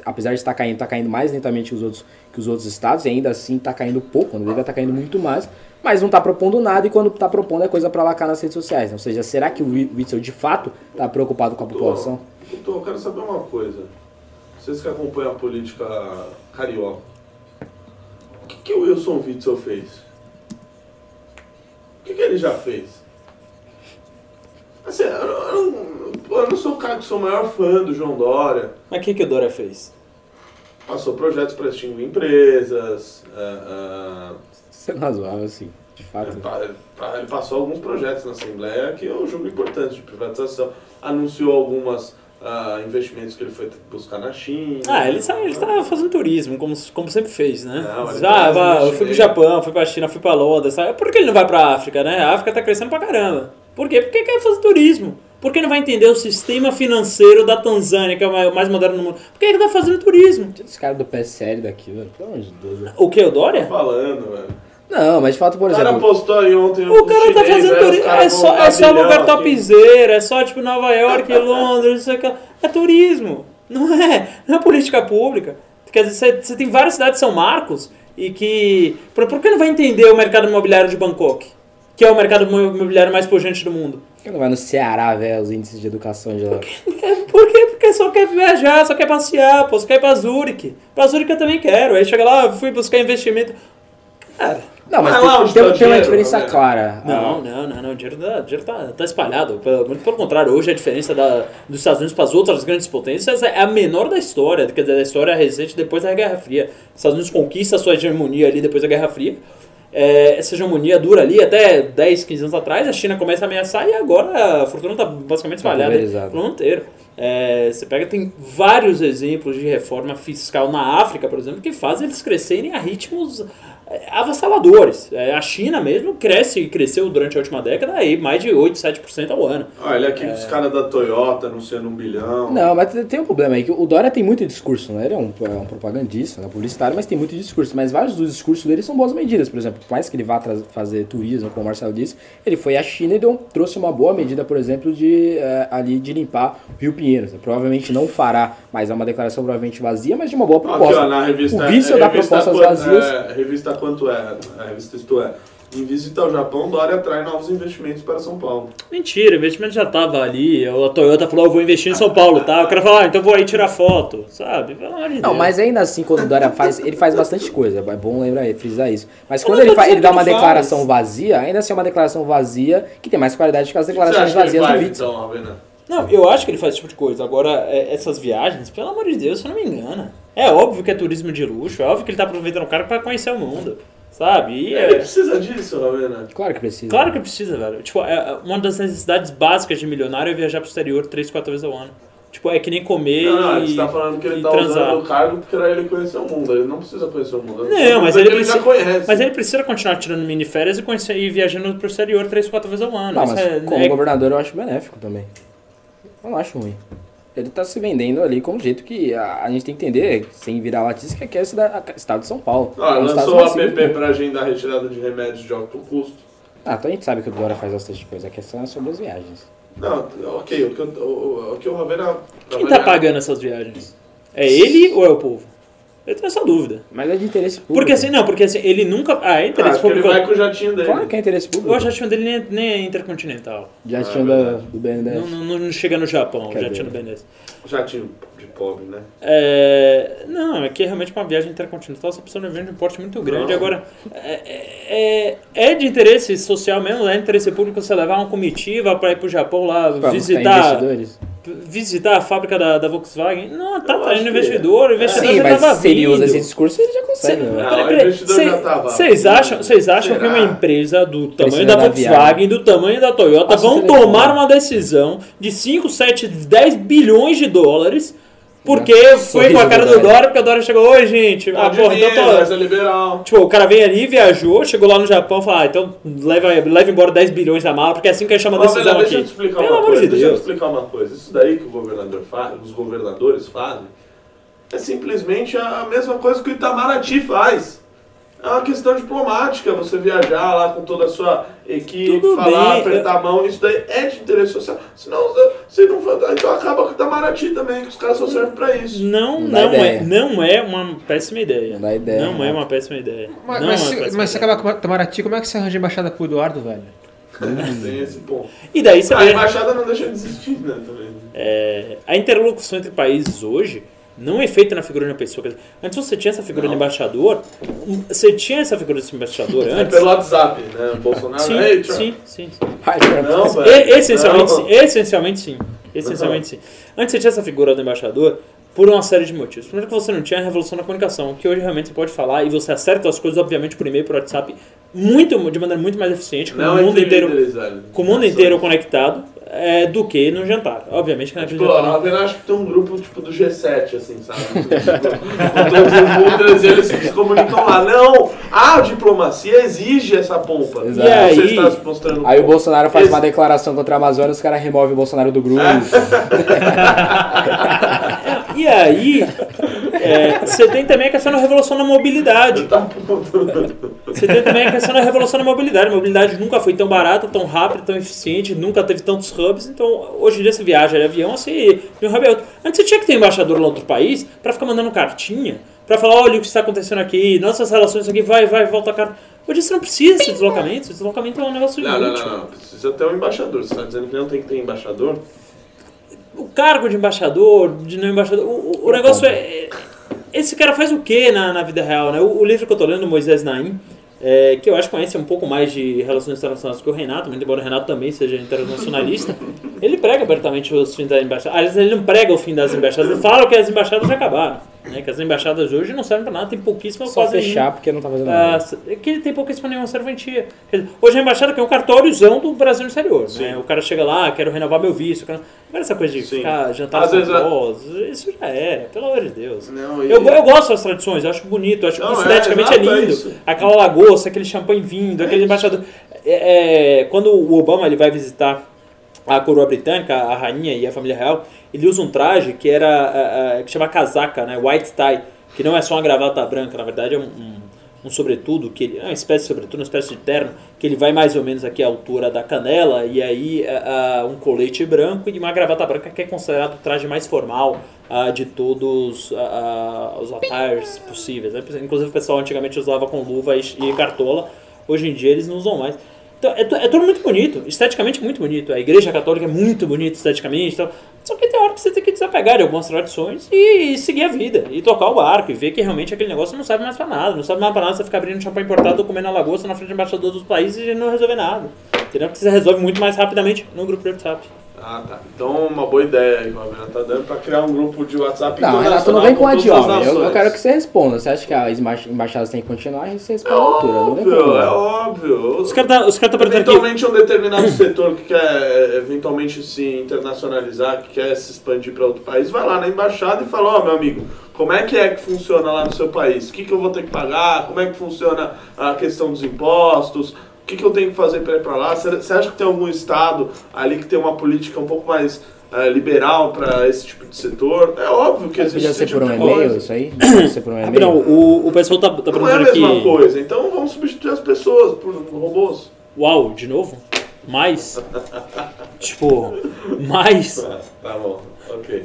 Apesar de estar caindo, está caindo mais lentamente que os outros, que os outros estados, e ainda assim está caindo pouco, quando deveria estar caindo muito mais, mas não está propondo nada, e quando está propondo é coisa para lacar nas redes sociais. né? Ou seja, será que o Wi- Witzel de fato está preocupado com a população? Doutor, eu quero saber uma coisa. Vocês que acompanham a política carioca, o que, que o Wilson Witzel fez? O que, que ele já fez? Assim, eu, não- eu não, eu não sou o cara que sou o maior fã do João Dória. Mas o que, que o Dória fez? Passou projetos para extinguir empresas. é, Sendo razoável, assim, de é, fato. é, pa- ele passou alguns projetos na Assembleia que eu julgo importantes de privatização. Anunciou alguns investimentos que ele foi buscar na China. Ah, ele está, ele está fazendo turismo, como, como sempre fez, né? Não, faz vai, eu fui pro. Japão, fui pra China, fui pra Londres, sabe? Por que ele não vai pra África, né? A África tá crescendo pra caramba. Por quê? Porque quer fazer turismo. Por que não vai entender o sistema financeiro da Tanzânia, que é o mais- moderno do mundo? Por que ele tá fazendo turismo? Tira esse cara do PSL daqui, velho. Pelo amor de Deus. velho. O que, o Dória? falando, velho. Não, mas de fato, por O cara exemplo. postou aí ontem O cara tá fazendo os turismo. É só, é só lugar topzera, é só tipo Nova York, Londres, não sei o que. É turismo. Não é, não é política pública. Quer dizer, você, você tem várias cidades São Marcos e que. Por, por que não vai entender o mercado imobiliário de Bangkok? Que é o mercado imobiliário mais pujante do mundo. Por que não vai no Ceará, velho, os índices de educação de lá? É, Por quê? Porque só quer viajar, só quer passear, pô, só quer ir pra Zurich. Pra Zurich eu também quero. Aí chega lá, fui buscar investimento. Cara, Não, mas Vai tem, tem- tá tem uma diferença né? clara. Não, não, não, não. O dinheiro, tá, o dinheiro tá, tá espalhado. Pelo- Muito pelo contrário, hoje a diferença da, dos Estados Unidos para as outras grandes potências é a menor da história, quer dizer, da história recente depois da Guerra Fria. Os Estados Unidos conquista a sua hegemonia ali depois da Guerra Fria. É, essa hegemonia dura ali até 10, 15 anos atrás, a China começa a ameaçar e agora a fortuna está basicamente Tá espalhada pulverizada. no mundo inteiro. É, você pega, tem vários exemplos de reforma fiscal na África, por exemplo, que fazem eles crescerem a ritmos avassaladores. É, A China mesmo cresce e cresceu durante a última década aí mais de 8, 7% ao ano. Olha aqui os caras da Toyota anunciando um bilhão. Não, mas tem um problema aí, que o Dória tem muito discurso, né? Ele é um, é um propagandista, né? publicitário, mas tem muito discurso. Mas vários dos discursos dele são boas medidas. Por exemplo, por mais que ele vá fazer turismo, como o Marcelo disse, ele foi à China e deu, trouxe uma boa medida, por exemplo, de eh, ali de limpar o Rio Pinheiros. Provavelmente não fará, mas é uma declaração provavelmente vazia, mas de uma boa Aqui, proposta. ó, na revista. o vício é, da revista propostas vazias. É, revista quanto é? A revista Isto É. Em visita ao Japão, Dória atrai novos investimentos para São Paulo. Mentira, o investimento já tava ali. A Toyota falou, eu vou investir em São Paulo, tá? O cara falou, ah, então vou aí tirar foto, sabe? De Não, Deus. mas ainda assim, quando o Dória faz, ele faz bastante coisa. É bom lembrar, frisar isso. Mas quando ele, tô fa- ele dá uma não declaração faz. vazia, ainda assim é uma declaração vazia que tem mais qualidade que as declarações vazias do faz, Witzel. então? Não, eu acho que ele faz esse tipo de coisa. Agora, é, essas viagens, pelo amor de Deus, você não me engana. É óbvio que é turismo de luxo, é óbvio que ele tá aproveitando o cara pra conhecer o mundo, sabe? E Ele é, precisa disso, Ravena. Claro que precisa. claro que precisa, velho. Tipo, é, uma das necessidades básicas de milionário é viajar pro exterior três, quatro vezes ao ano. Tipo, é que nem comer Não, não, e, você tá falando que ele tá transar. usando o cargo porque era ele conhecer o mundo. Ele não precisa conhecer o mundo. Não, mas ele, já precisa, conhece. mas ele precisa continuar tirando mini férias e, conhecer, e viajando pro exterior três, quatro vezes ao ano. Não, mas é- como é- governador eu acho benéfico também. Eu não acho ruim. Ele tá se vendendo ali como jeito que a, a gente tem que entender, sem virar latista, que é o estado de São Paulo. Ah, É um lançou o app para agendar a retirada de remédios de alto custo. Ah, então a gente sabe que o Dória faz bastante coisa. A questão é sobre as viagens. Não, ok, o que, o, o que o Ravena... Quem tá pagando essas viagens? É ele ou é o povo? Eu tenho essa dúvida. Mas é de interesse público. Porque assim, não, porque assim, ele nunca. Ah, é Ah, interesse acho que ele público. vai com o jatinho dele. Claro que é interesse público. O jatinho dele nem é, nem é intercontinental. Já Ah, é verdade. do BNDES. Não, não, não chega no Japão, o Cadê? jatinho do BNDES. Jatinho de pobre, né? É, não, é que é realmente uma viagem intercontinental, você precisa de um avião de um porte muito grande. Não. Agora, é, é, é de interesse social mesmo, é de interesse público você levar uma comitiva para ir pro Japão lá, Pra buscar visitar, investidores. Visitar a fábrica da, da Volkswagen. Não, tá traindo acho que investidor, o investidor Sim, já mas tava se ele usa vindo. esse discurso, ele já consegue. Cê- né? Não, peraí, o peraí, investidor já tava. Vocês acham, vocês acham que Será? uma empresa do tamanho Precisa da da Volkswagen, do tamanho da Toyota, Passa o vão telefone. tomar uma decisão de 5, 7, 10 bilhões de dólares porque Já. foi com a cara do Dória. Dória, porque a Dória chegou, oi gente, ah, Pode porra, vir, então tô... mas é liberal. Tipo, o cara vem ali, viajou, chegou lá no Japão e falou, ah, então leva, leva embora 10 bilhões da mala, porque é assim que a gente chama decisão Bela, deixa eu aqui. te explicar Pelo uma amor coisa. de Deixa eu te Deus. explicar uma coisa. Isso daí que o governador faz, os governadores fazem, é simplesmente a mesma coisa que o Itamaraty faz. É uma questão diplomática, você viajar lá com toda a sua equipe, Tudo falar, bem, apertar a mão, isso daí é de interesse social. Senão você não vai- então acaba com o Itamaraty também, que os caras só servem pra isso. Não, Não não é, não é uma péssima ideia. Não ideia, Não é né? uma péssima ideia. Mas, não mas é uma se, péssima mas se acabar com o Itamaraty, como é que você arranja embaixada pro Eduardo, velho? Tem esse ponto. E daí você A vê... embaixada não deixa de existir, né, também. É, a interlocução entre países hoje não é feita na figura de uma pessoa. Antes você tinha essa figura Não. de embaixador, você tinha essa figura de embaixador É antes. pelo WhatsApp, né? O Bolsonaro. Sim, Trump. sim, sim. Ai, cara, Não, E- essencialmente, Não. sim, essencialmente sim. Essencialmente sim. Antes você tinha essa figura do embaixador por uma série de motivos. Primeiro que você não tinha a revolução da comunicação, que hoje realmente você pode falar e você acerta as coisas, obviamente, por e-mail, por WhatsApp, muito, de maneira muito mais eficiente, com Não o mundo entre inteiro, com o mundo Nossa. inteiro conectado, é, do que no jantar. Obviamente que naquele Tipo, jantar não- a Vena acho que tem um grupo tipo do G7, assim, sabe? Tipo, com todos os líderes eles se comunicam lá. Não! A diplomacia exige essa pompa. Exato. E aí- Você está se mostrando. Aí o Bolsonaro faz Esse- uma declaração contra a Amazônia, os caras removem o Bolsonaro do grupo. E aí, é, você tem também a questão da revolução da mobilidade. Você tem também a questão da revolução da mobilidade. A mobilidade nunca foi tão barata, tão rápida, tão eficiente, nunca teve tantos hubs. Então, hoje em dia você viaja de avião, assim, de um hub outro. Antes você tinha que ter embaixador lá outro país pra ficar mandando cartinha, pra falar, olha o que está acontecendo aqui, nossas relações aqui, vai, vai, volta a carta. Hoje você não precisa desse deslocamento, esse deslocamento é um negócio Não, não, inútil. não, não. Precisa ter um embaixador. Você está dizendo que não tem que ter embaixador? o cargo de embaixador, de não embaixador, o, o- o negócio é, é- Esse cara faz o que na, na vida real, né? O, o livro que eu tô lendo, Moisés Naim, é, que eu acho que conhece um pouco mais de relações internacionais que o Renato, mas embora o Renato também seja internacionalista, ele prega abertamente os fins das embaixadas. Aliás, ele não prega o fim das embaixadas, ele fala que as embaixadas já acabaram. Né? Que as embaixadas hoje não servem pra nada, tem pouquíssima Só quase fechar nenhuma- porque não tá fazendo ah, nada. é que ele tem pouquíssima nenhuma serventia. Hoje a embaixada que é um cartóriozão do Brasil no exterior. Sim. Né? O cara chega lá, quero renovar meu visto. Quero... Agora essa coisa de Sim. ficar jantar Às com vezes, é- isso já era, pelo amor de Deus. Não, e- Eu, eu gosto das tradições, eu acho bonito, eu acho Não, que é, esteticamente é, é lindo. isso. Aquela lagosta, aquele champanhe vindo, aquele embaixador. É, é, quando o Obama ele vai visitar a coroa britânica, a rainha e a família real, ele usa um traje que era ah, ah, que chama casaca, né, white tie, que não é só uma gravata branca, na verdade é um, um, um sobretudo que ele, é uma espécie de sobretudo, uma espécie de terno que ele vai mais ou menos aqui à altura da canela e aí ah, um colete branco e uma gravata branca que é considerado o traje mais formal ah, de todos ah, os attires possíveis. né? Inclusive o pessoal antigamente usava com luva e, e cartola, hoje em dia eles não usam mais. Então, é, é tudo muito bonito, esteticamente muito bonito. A igreja católica é muito bonita esteticamente. Então, só que tem hora que você tem que desapegar de algumas tradições e, e seguir a vida. E tocar o barco e ver que realmente aquele negócio não serve mais pra nada. Não serve mais pra nada você ficar abrindo champanhe importado comendo a lagosta na frente do embaixador dos países e não resolver nada. Entendeu? Porque você resolve muito mais rapidamente no grupo de WhatsApp. Ah, tá. Então, uma boa ideia aí que o tá dando pra criar um grupo de WhatsApp Não, Renato, não vem com a de homem. Eu, eu quero que você responda. Você acha que as emba- embaixadas têm que continuar? A gente se É responde à altura. Não vem com óbvio, é a óbvio. Os caras tá, os caras tá perguntando aqui. Eventualmente um determinado setor que quer eventualmente se internacionalizar, que quer se expandir para outro país, vai lá na embaixada e fala, ó meu amigo, como é que é que funciona lá no seu país? O que, que eu vou ter que pagar? Como é que funciona a questão dos impostos? O que, que eu tenho que fazer para ir para lá? Você acha que tem algum estado ali que tem uma política um pouco mais eh, liberal para esse tipo de setor? É óbvio que existe Podia esse ser tipo por um e-mail isso aí? Podia ser por um e-mail? o, o pessoal tá, tá Não é a mesma aqui. coisa, então vamos substituir as pessoas por robôs. Uau, de novo? Mais? tipo, mais? Tá, tá bom, ok.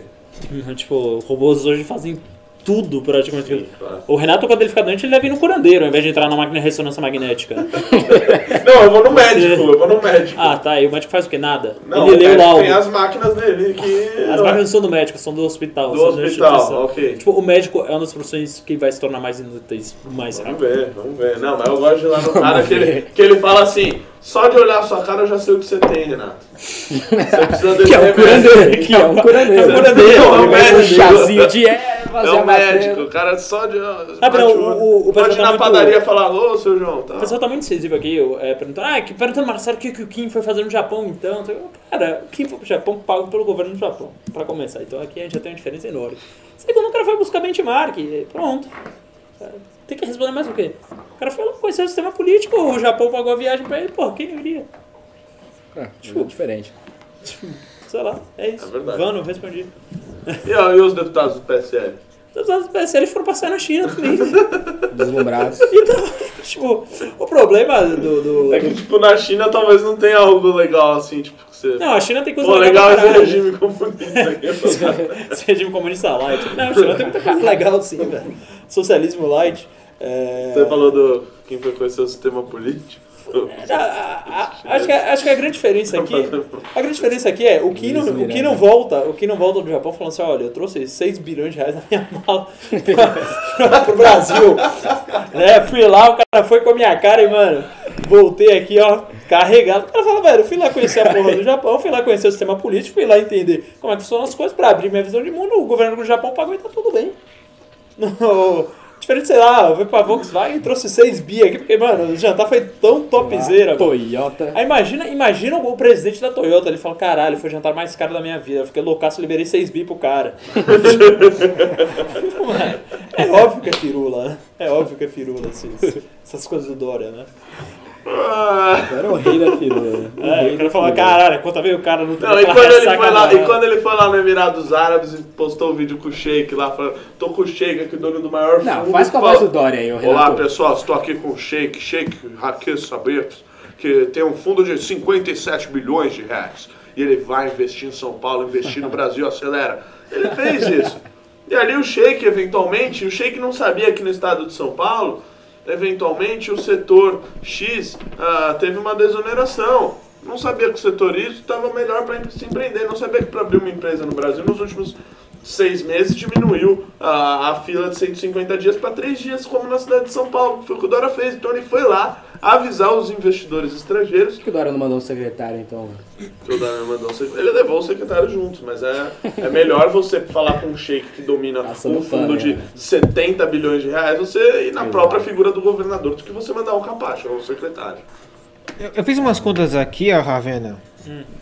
Tipo, robôs hoje fazem tudo praticamente. Sim, claro. O Renato, quando ele fica doente, ele deve ir no curandeiro, ao invés de entrar na máquina de ressonância magnética. Não, eu vou no médico, eu vou no médico. Ah, tá. E o médico faz o quê? Nada. Não, ele lê o é, laudo. Tem as máquinas dele que. As máquinas não são do médico, são do hospital. Do hospital, ok. Tipo, o médico é uma das profissões que vai se tornar mais inúteis mais Vamos rápido. ver, vamos ver. Não, mas eu gosto de ir lá no cara que ele, que ele fala assim: só de olhar a sua cara eu já sei o que você tem, Renato. Você precisa desse Que é um curandeiro. Que é um curandeiro. É um curandeiro, é um Ele vai com médico. chazinho de ervas, É bateu. médico, o cara só de. Ah, não, o o- o Pode ir tá na muito- padaria e falar, ô, seu João, tá? O pessoal tá muito incisivo aqui, é, perguntando, ah, que, perguntando, Marcelo, o que, que o Kim foi fazer no Japão então? Cara, o Kim foi pro Japão pago pelo governo do Japão, pra começar. Então aqui a gente já tem uma diferença enorme. Segundo, o cara foi buscar benchmark, e pronto. Tem que responder mais o quê? O cara foi lá conhecer o sistema político, o Japão pagou a viagem pra ele, pô, quem não iria? É, tipo, diferente. Sei lá, é isso. É verdade. Vano, respondi. E, ó, e os deputados do PSL? Os deputados do PSL foram passear na China também. Deslumbrados. Então, tipo, o problema do... do- É que, tipo, na China talvez não tenha algo legal assim, tipo, que você. Não, a China tem coisa Pô, legal legal esse regime comunista. Esse regime comunista light. Não, a China tem muita coisa legal sim, velho. Socialismo light. É... Você falou do. Quem foi conhecer o sistema político? Acho, que, acho que a grande diferença aqui. A grande diferença aqui é o que não, o que não volta, o que não volta do Japão falando assim, olha, eu trouxe 6 bilhões de reais na minha mala pro Brasil. né? Fui lá, o cara foi com a minha cara e, mano, voltei aqui, ó, carregado. O cara fala, velho, fui lá conhecer a porra do Japão, fui lá conhecer o sistema político, fui lá entender como é que funcionam as coisas pra abrir minha visão de mundo, o governo do Japão pagou e tá tudo bem. Diferente, sei lá, eu fui pra Volkswagen e trouxe 6 bi aqui, porque, mano, o jantar foi tão topzera. Toyota. Aí imagina, imagina o presidente da Toyota, ele fala, caralho, foi o jantar mais caro da minha vida. Eu fiquei loucaço, liberei 6 bi pro cara. Mano, é óbvio que é firula, né? É óbvio que é firula, esses- essas coisas do Dória, né? Era o rei da firula. né? O É, rei o cara firula. caralho, conta veio o cara no Não, e quando, ele foi lá, e quando ele foi lá no Emirados Árabes e postou o vídeo com o Sheik lá, falando, tô com o Sheik aqui, dono do maior Não, fundo. faz com a voz do Dória aí, o Olá Renato. pessoal, estou aqui com o Sheik, Sheik Raquel Sabetos, que tem um fundo de 57 bilhões de reais. E ele vai investir em São Paulo, investir no Brasil, acelera. Ele fez isso. E ali o Sheik, eventualmente, o Sheik não sabia que no estado de São Paulo, eventualmente o setor X ah, teve uma desoneração. Não sabia que o setor Y estava melhor para se empreender. Não sabia que para abrir uma empresa no Brasil nos últimos seis meses diminuiu a, a fila de 150 dias para três dias, como na cidade de São Paulo, foi o que o Dória fez. Então ele foi lá avisar os investidores estrangeiros Por que o Dória não mandou um secretário, então? que o Dória mandou o secretário. Ele levou o secretário juntos, mas é, é melhor você falar com um sheik que domina Passando um fundo de né? 70 bilhões de reais, você ir na Exato. própria figura do governador do que você mandar um capacho ou um secretário. Eu, eu fiz umas contas aqui, ó, Ravena.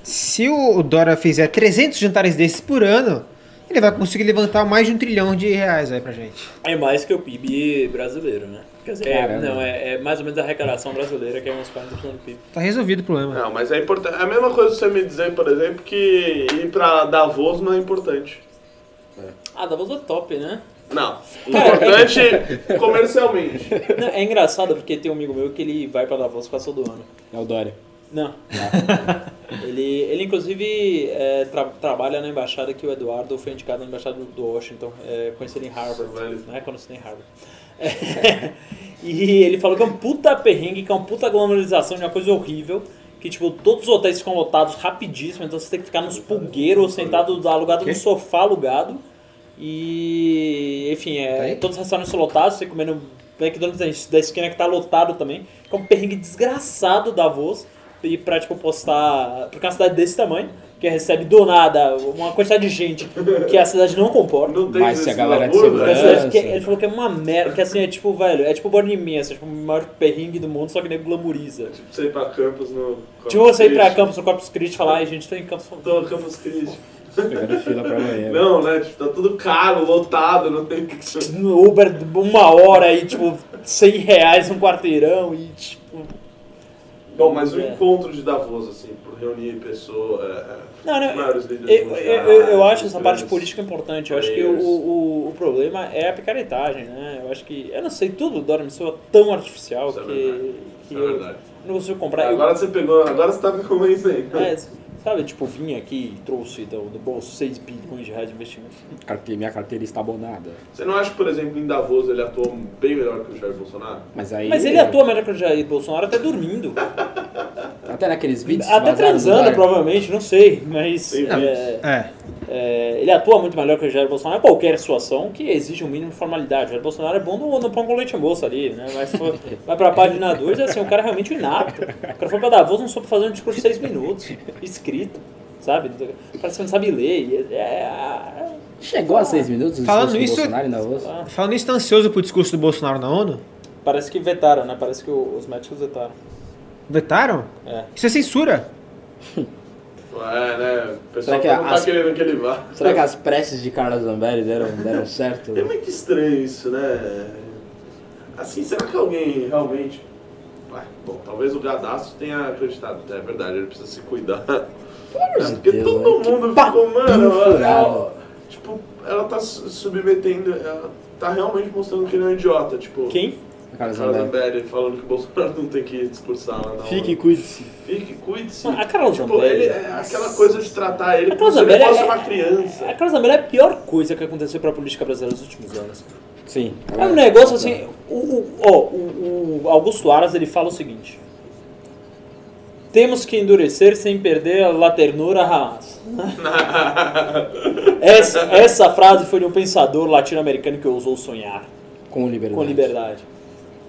Se o Dora fizer 300 jantares desses por ano, ele vai conseguir levantar mais de um trilhão de reais aí pra gente. É mais que o PIB brasileiro, né? Quer dizer, é, não, é, é mais ou menos a arrecadação brasileira, que é uns 40% do PIB. Tá resolvido o problema. Não, mas é importante. É a mesma coisa você me dizer, por exemplo, que ir pra Davos não é importante. Ah, Davos é top, né? Não. Importante comercialmente. Não, é engraçado porque tem um amigo meu que ele vai pra Davos quase todo ano. É o Dória. Não. ele, ele inclusive é, tra- trabalha na embaixada que o Eduardo foi indicado na embaixada do- Washington, é, conhecido em Harvard, velho. né? Quando você tem Harvard. É, e ele falou que é um puta perrengue, que é uma puta glamorização de uma coisa horrível. Que, tipo, todos os hotéis ficam lotados rapidíssimo, então você tem que ficar nos pulgueiros, sentado, alugado no sofá alugado. E, enfim, é, todos os restaurantes são lotados, você comendo McDonald's da- da esquina que tá lotado também. Que é um perrengue desgraçado da voz. E pra, tipo, postar. Porque é uma cidade desse tamanho, que recebe do nada uma quantidade de gente que a cidade não comporta. Não tem Mas se a galera de né? segurança- cidade- que- ele falou que é uma merda, que assim, é tipo, velho, é tipo Burning Man, assim, é tipo o maior perrengue do mundo, só que nem glamoriza. Você ir pra campus no. Tipo você ir pra campus no Corpus Christi e falar, ai gente, tô em campus. Tô no Campus Christi. Pegando fila pra banheiro. Não, né? Tipo, tá tudo caro, lotado, não tem que ser. No Uber uma hora e tipo 100 reais um quarteirão e tipo. Bom, mas o É. encontro de Davos, assim, por reunir pessoas. É, é, Não, não, maiores líderes Eu, eu, mundiais, eu, eu acho essa parte política importante. Eu acho que o, o, o problema é a picaretagem, né? Eu acho que. Eu não sei, tudo do Dora me soa tão artificial Isso é que, verdade. que é eu verdade. não consigo comprar. Eu- Agora você pegou, agora você tá me convencendo. É, sabe, tipo, vim aqui e trouxe do, do bolso 6 bilhões de reais de investimento. Carte- Minha carteira está abonada. Você não acha que, por exemplo, em Davos ele atuou bem melhor que o Jair Bolsonaro? Mas aí. Mas ele atua melhor que o Jair Bolsonaro até dormindo. Até naqueles vídeos. Até transando, Dória. provavelmente, não sei. Mas Sim, é, É. é, ele atua muito melhor que o Jair Bolsonaro em qualquer situação que exige um mínimo de formalidade. O Jair Bolsonaro é bom no, no pão com leite em moça ali, né? Mas for, vai pra página 2, assim, o cara é realmente um inapto. O cara foi pra Davos, não soube fazer um discurso de 6 minutos, escrito, sabe? Parece que não sabe ler. e É, é, Chegou a seis minutos o Falando isso- Bolsonaro ainda voz? ah, Falando nisso, tá ansioso pro discurso do Bolsonaro na ONU? parece que vetaram, né? Parece que o- os médicos vetaram. Vetaram? É. Isso é censura. É, né? O pessoal Será que não tá as- querendo que ele vá. Será que as preces de Carla Zambelli deram, deram certo? É muito estranho isso, né? Assim, será que alguém realmente. Ué, bom, talvez o Gadastro tenha acreditado. É verdade, ele precisa se cuidar. É, porque Deus, todo? Que mundo ficou, mano. Ela, tipo, ela tá su- submetendo. Ela tá realmente mostrando que ele é um idiota. Tipo, Quem? Carla Carla Zambelli. Zambelli falando que o Bolsonaro não tem que discursar lá na Fique e ONU. cuide-se. Fique, cuide-se. A Carla tipo, Zambelli- ele é aquela coisa de tratar ele A como se ele fosse é- uma criança. A Carla Zambelli é a pior coisa que aconteceu pra política brasileira nos últimos anos. Sim. É um negócio assim. O, o, ó, o, o Augusto Aras ele fala o seguinte: Temos que endurecer sem perder a ternura Hamas. essa, essa frase foi de um pensador latino-americano que ousou sonhar Com liberdade. com liberdade.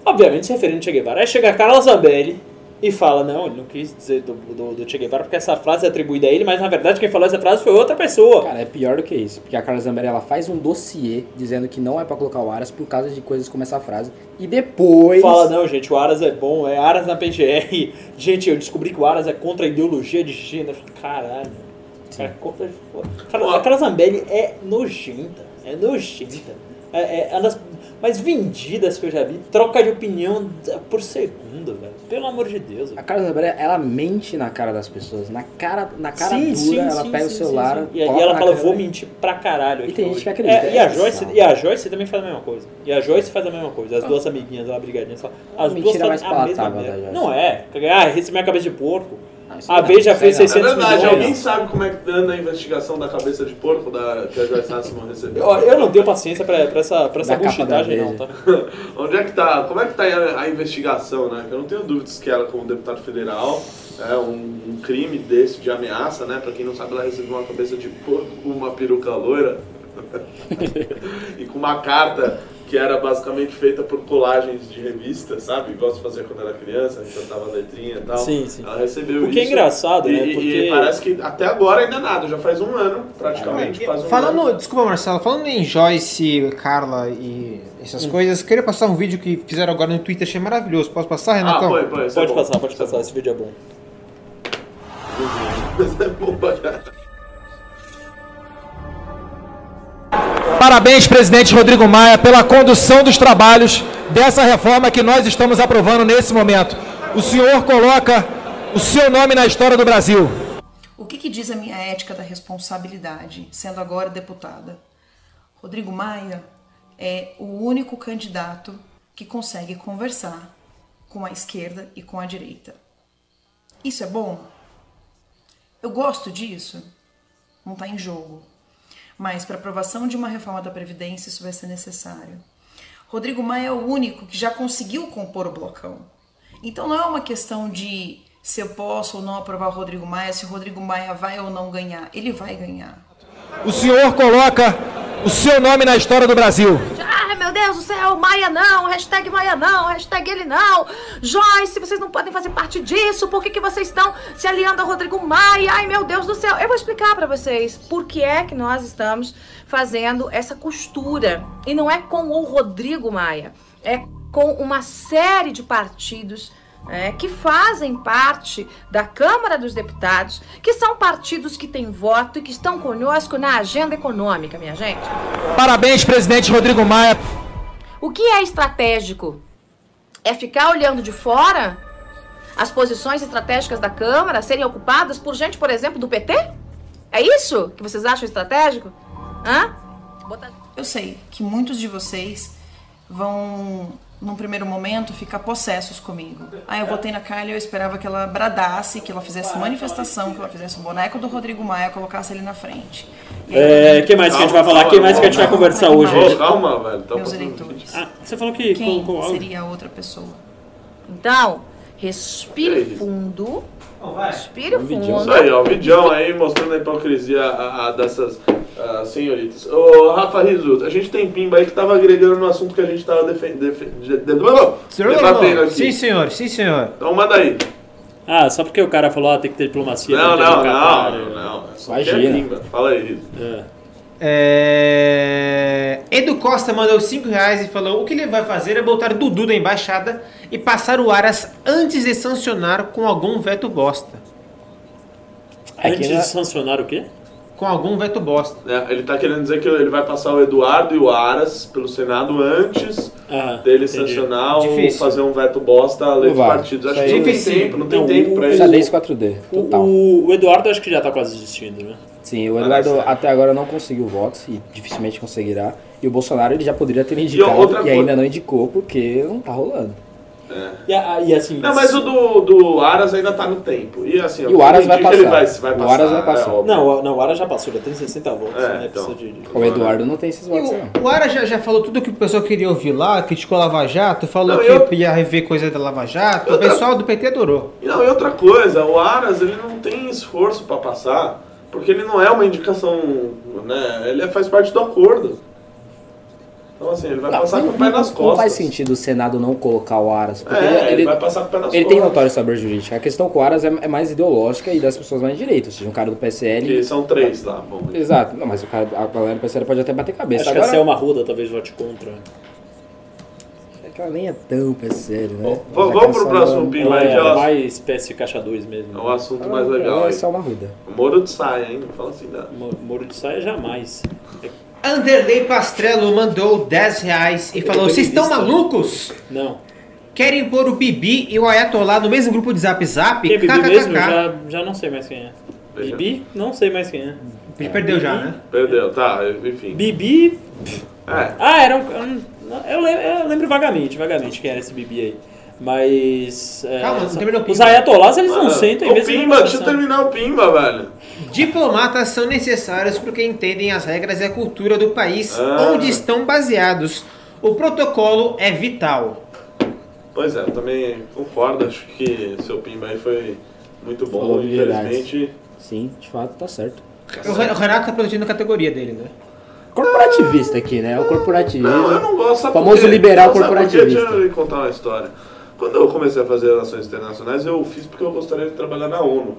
Obviamente se referindo a Che Guevara. Aí chega a Carla Zambelli e fala: Não, ele não quis dizer do, do, do Che Guevara porque essa frase é atribuída a ele, mas na verdade quem falou essa frase foi outra pessoa. Cara, é pior do que isso. Porque a Carla Zambelli ela faz um dossiê dizendo que não é pra colocar o Aras por causa de coisas como essa frase. E depois. Fala, não, gente, o Aras é bom, é Aras na PGR. Gente, eu descobri que o Aras é contra a ideologia de gênero. Caralho. Cara, é contra... Cara, a Carla Zambelli é nojenta. É nojenta. É, é uma das mais vendidas que eu já vi. Troca de opinião por segundo, velho. Pelo amor de Deus. A velho. Carla Zambelli, ela mente na cara das pessoas. Na cara, na cara Sim, dura, sim, ela sim, pega o celular. E, e coloca ela fala, vou mentir pra caralho. aqui tem gente que acredita, É, e, a é Joyce, e a Joyce também faz a mesma coisa. E a Joyce faz a mesma coisa. As duas amiguinhas lá, brigadinhas. As duas fazem a mesma merda. Joyce. Não é. Ah, recebi minha cabeça de porco. Ah, A não, Veja isso fez aí não. 600 É verdade, milhões. alguém sabe como é que anda a investigação da cabeça de porco da, que a Joyce Hasselman recebeu? Eu, eu não tenho paciência pra, pra essa, pra essa bullshitagem, não, tá? Onde é que tá? Como é que tá a, a investigação, né? Eu não tenho dúvidas que ela, como deputado federal, é um, um crime desse de ameaça, né? Pra quem não sabe, ela recebeu uma cabeça de porco com uma peruca loira. e com uma carta que era basicamente feita por colagens de revistas, sabe? Igual se fazia quando era criança, a gente cantava letrinha e tal. Sim, sim. Ela recebeu O que é isso. engraçado, e, né? Porque- e parece que até agora ainda nada, já faz um ano, praticamente. quase um Falando, ano. desculpa Marcelo, falando em Joyce, Carla e essas coisas, queria passar um vídeo que fizeram agora no Twitter, achei maravilhoso. Posso passar, Ah, Renatão? põe, põe. isso é Pode bom. passar, pode é passar, esse vídeo é bom. Isso é bom pra Parabéns, presidente Rodrigo Maia, pela condução dos trabalhos dessa reforma que nós estamos aprovando nesse momento. O senhor coloca o seu nome na história do Brasil. O que, que diz a minha ética da responsabilidade, sendo agora deputada? Rodrigo Maia é o único candidato que consegue conversar com a esquerda e com a direita. Isso é bom? Eu gosto disso? Não está em jogo. Mas para aprovação de uma reforma da Previdência isso vai ser necessário. Rodrigo Maia é o único que já conseguiu compor o blocão. Então não é uma questão de se eu posso ou não aprovar o Rodrigo Maia, se o Rodrigo Maia vai ou não ganhar. Ele vai ganhar. O senhor coloca o seu nome na história do Brasil. Ai, meu Deus do céu, Maia não, hashtag Maia não, hashtag ele não. Joyce, vocês não podem fazer parte disso, por que, que vocês estão se aliando a Rodrigo Maia? Ai, meu Deus do céu. Eu vou explicar pra vocês por que é que nós estamos fazendo essa costura. E não é com o Rodrigo Maia, é com uma série de partidos é, que fazem parte da Câmara dos Deputados, que são partidos que têm voto e que estão conosco na agenda econômica, minha gente. Parabéns, presidente Rodrigo Maia. O que é estratégico? É ficar olhando de fora as posições estratégicas da Câmara serem ocupadas por gente, por exemplo, do PT? É isso que vocês acham estratégico? Hã? Eu sei que muitos de vocês vão, num primeiro momento, ficar possessos comigo. Ah, eu votei na Kylie eu esperava que ela bradasse, que ela fizesse manifestação, que ela fizesse o boneco do Rodrigo Maia, colocasse ele na frente. E aí, É, que mais que a gente vai falar? que mais que a gente vai conversar hoje? Calma, velho. Tá meus eleitores. Ah, você falou que Quem com, com seria a outra pessoa? Então, respire fundo. vai. Respire vídeo. Isso fundo. aí, ó, o vídeo aí mostrando a hipocrisia a- a dessas ah, senhoritas. Ô, Rafa Rizuto, a gente tem pimba aí que tava agregando no assunto que a gente tava defen- defen- de- de- debatendo aqui. Sim, senhor, sim, senhor. Então manda aí. Ah, só porque o cara falou, ah, tem que ter diplomacia. Não, não, não, não. É só Imagina. que é pimba. Fala aí. É. É... Edu Costa mandou 5 reais e falou: o que ele vai fazer é botar Dudu da embaixada e passar o Aras antes de sancionar com algum veto bosta. É que Antes na- de sancionar o quê? Com algum veto bosta. É, ele tá querendo dizer que ele vai passar o Eduardo e o Aras pelo Senado antes Ah, dele entendi. sancionar ou Difícil. fazer um veto bosta a lei dos partidos. Acho Isso que não tem Difícil. tempo, não tem Não, tempo o- pra o- isso. Xadrez 4D, total. O, o Eduardo acho que já tá quase desistindo, né? Sim, o Eduardo até agora não conseguiu votos e dificilmente conseguirá. E o Bolsonaro ele já poderia ter indicado outra e, coisa- ainda não indicou porque não tá rolando. E, a- e assim. Não, mas o do, do Aras ainda tá no tempo. E assim, E o Aras vai indica que ele passar. vai, vai O passar. Aras vai passar. é. Não, o- não, o Ara já passou, já tem 60 votos. É, né? então. De- de- O Eduardo não tem esses E votos, não. o, o Aras já, já falou tudo o que o pessoal queria ouvir lá, criticou a Lava Jato, falou Não, que eu- ia rever coisa da Lava Jato. O pessoal do PT adorou. E Não, e outra coisa, o Aras ele não tem esforço pra passar, porque ele não é uma indicação, né? Ele faz parte do acordo. Então assim, ele vai Não, passar com o pé nas costas. não faz sentido o Senado não colocar o Aras. Porque É, ele, ele, vai passar com o pé nas ele costas. tem notório saber jurídico. A questão com o Aras é, é mais ideológica e das pessoas mais de direita. Ou seja, um cara do PSL. Que são três lá, bom. Exato. Não, mas o cara, a galera do PSL pode até bater cabeça. Acho que Agora, a Selma Ruda talvez vote contra. é que ela nem é tão PSL, né? Bom, vamos pro cansou próximo. Ela Mas é ela- mais espécie caixa 2 mesmo. É o assunto mais legal Ela é uma ruda. Moro de saia, hein? Não fala assim, não. Mo- Moro de saia jamais. Anderley Pastrello mandou 10 reais e falou: Vocês estão malucos? Não. Querem pôr o Bibi e o Ayatollah no mesmo grupo de Zap Zap? Quem é Bibi mesmo? Já, já não sei mais quem é. Veja. Bibi? Não sei mais quem é. Ele perdeu já, né? Perdeu, tá, enfim. Bibi. É. Ah, era um. Eu lembro, eu lembro vagamente, vagamente quem era esse Bibi aí. Mas. é, Calma, não só- terminou o Os Pimba. ayatolás eles não Mano, sentem o mesmo. Pimba, deixa eu terminar o Pimba, velho. Diplomatas são necessários porque entendem as regras e a cultura do país Ah. onde estão baseados. O protocolo é vital. Pois é, eu também concordo. Acho que seu Pimba aí foi muito bom. Falou. Infelizmente. Sim, de fato, tá certo. O Re- o Renato tá protegendo a categoria dele, né? Corporativista aqui, né? O corporativismo. Não, eu não gosto. Famoso por quê? liberal corporativista. Deixa eu lhe contar uma história. Quando eu comecei a fazer relações internacionais, eu fiz porque eu gostaria de trabalhar na ONU.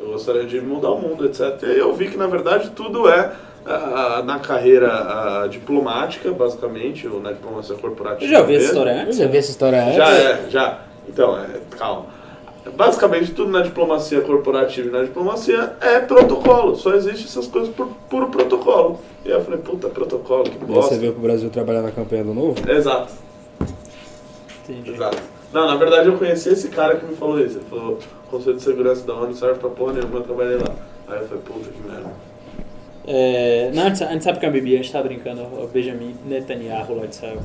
Eu gostaria de mudar o mundo, etc. E aí eu vi que, na verdade, tudo é ah, na carreira ah, diplomática, basicamente, ou na diplomacia corporativa. Eu já ouvi essa história antes. já vi essa história antes. Já é, já. Então, é, calma. Basicamente, tudo na diplomacia corporativa e na diplomacia é protocolo. Só existe essas coisas por puro protocolo. E aí eu falei, puta, protocolo, que Você bosta. veio pro Brasil trabalhar na campanha do Novo? Exato, Entendi. exato. Não, na verdade eu conheci esse cara que me falou isso. Ele falou, Conselho de Segurança da ONU não serve pra porra nenhuma, eu trabalhei lá. Aí eu falei, puta que merda. É, não, a gente, sabe que é uma bebê, a gente tá brincando. O Benjamin Netanyahu lá de Israel.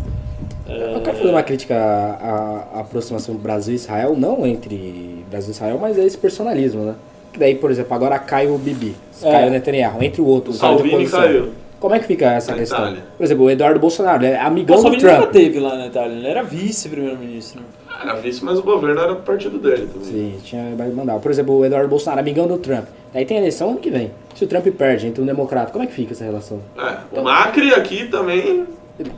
Eu quero fazer uma crítica à, à aproximação Brasil e Israel, não entre Brasil e Israel, mas é esse personalismo, né? Que daí, por exemplo, agora cai o Bibi, É. cai o Netanyahu, entre o outro, O o Salvini caiu. Como é que fica essa Na questão? Itália. Por exemplo, o Eduardo Bolsonaro, ele é amigão O do Salvini nunca Trump. teve lá na Itália, ele era vice-primeiro-ministro. Era vice, mas o governo era do partido dele também. Sim, tinha vai mandar. Por exemplo, o Eduardo Bolsonaro, amigão do Trump. Daí tem eleição ano que vem. Se o Trump perde entre um democrata, como é que fica essa relação? É, o Macri aqui também.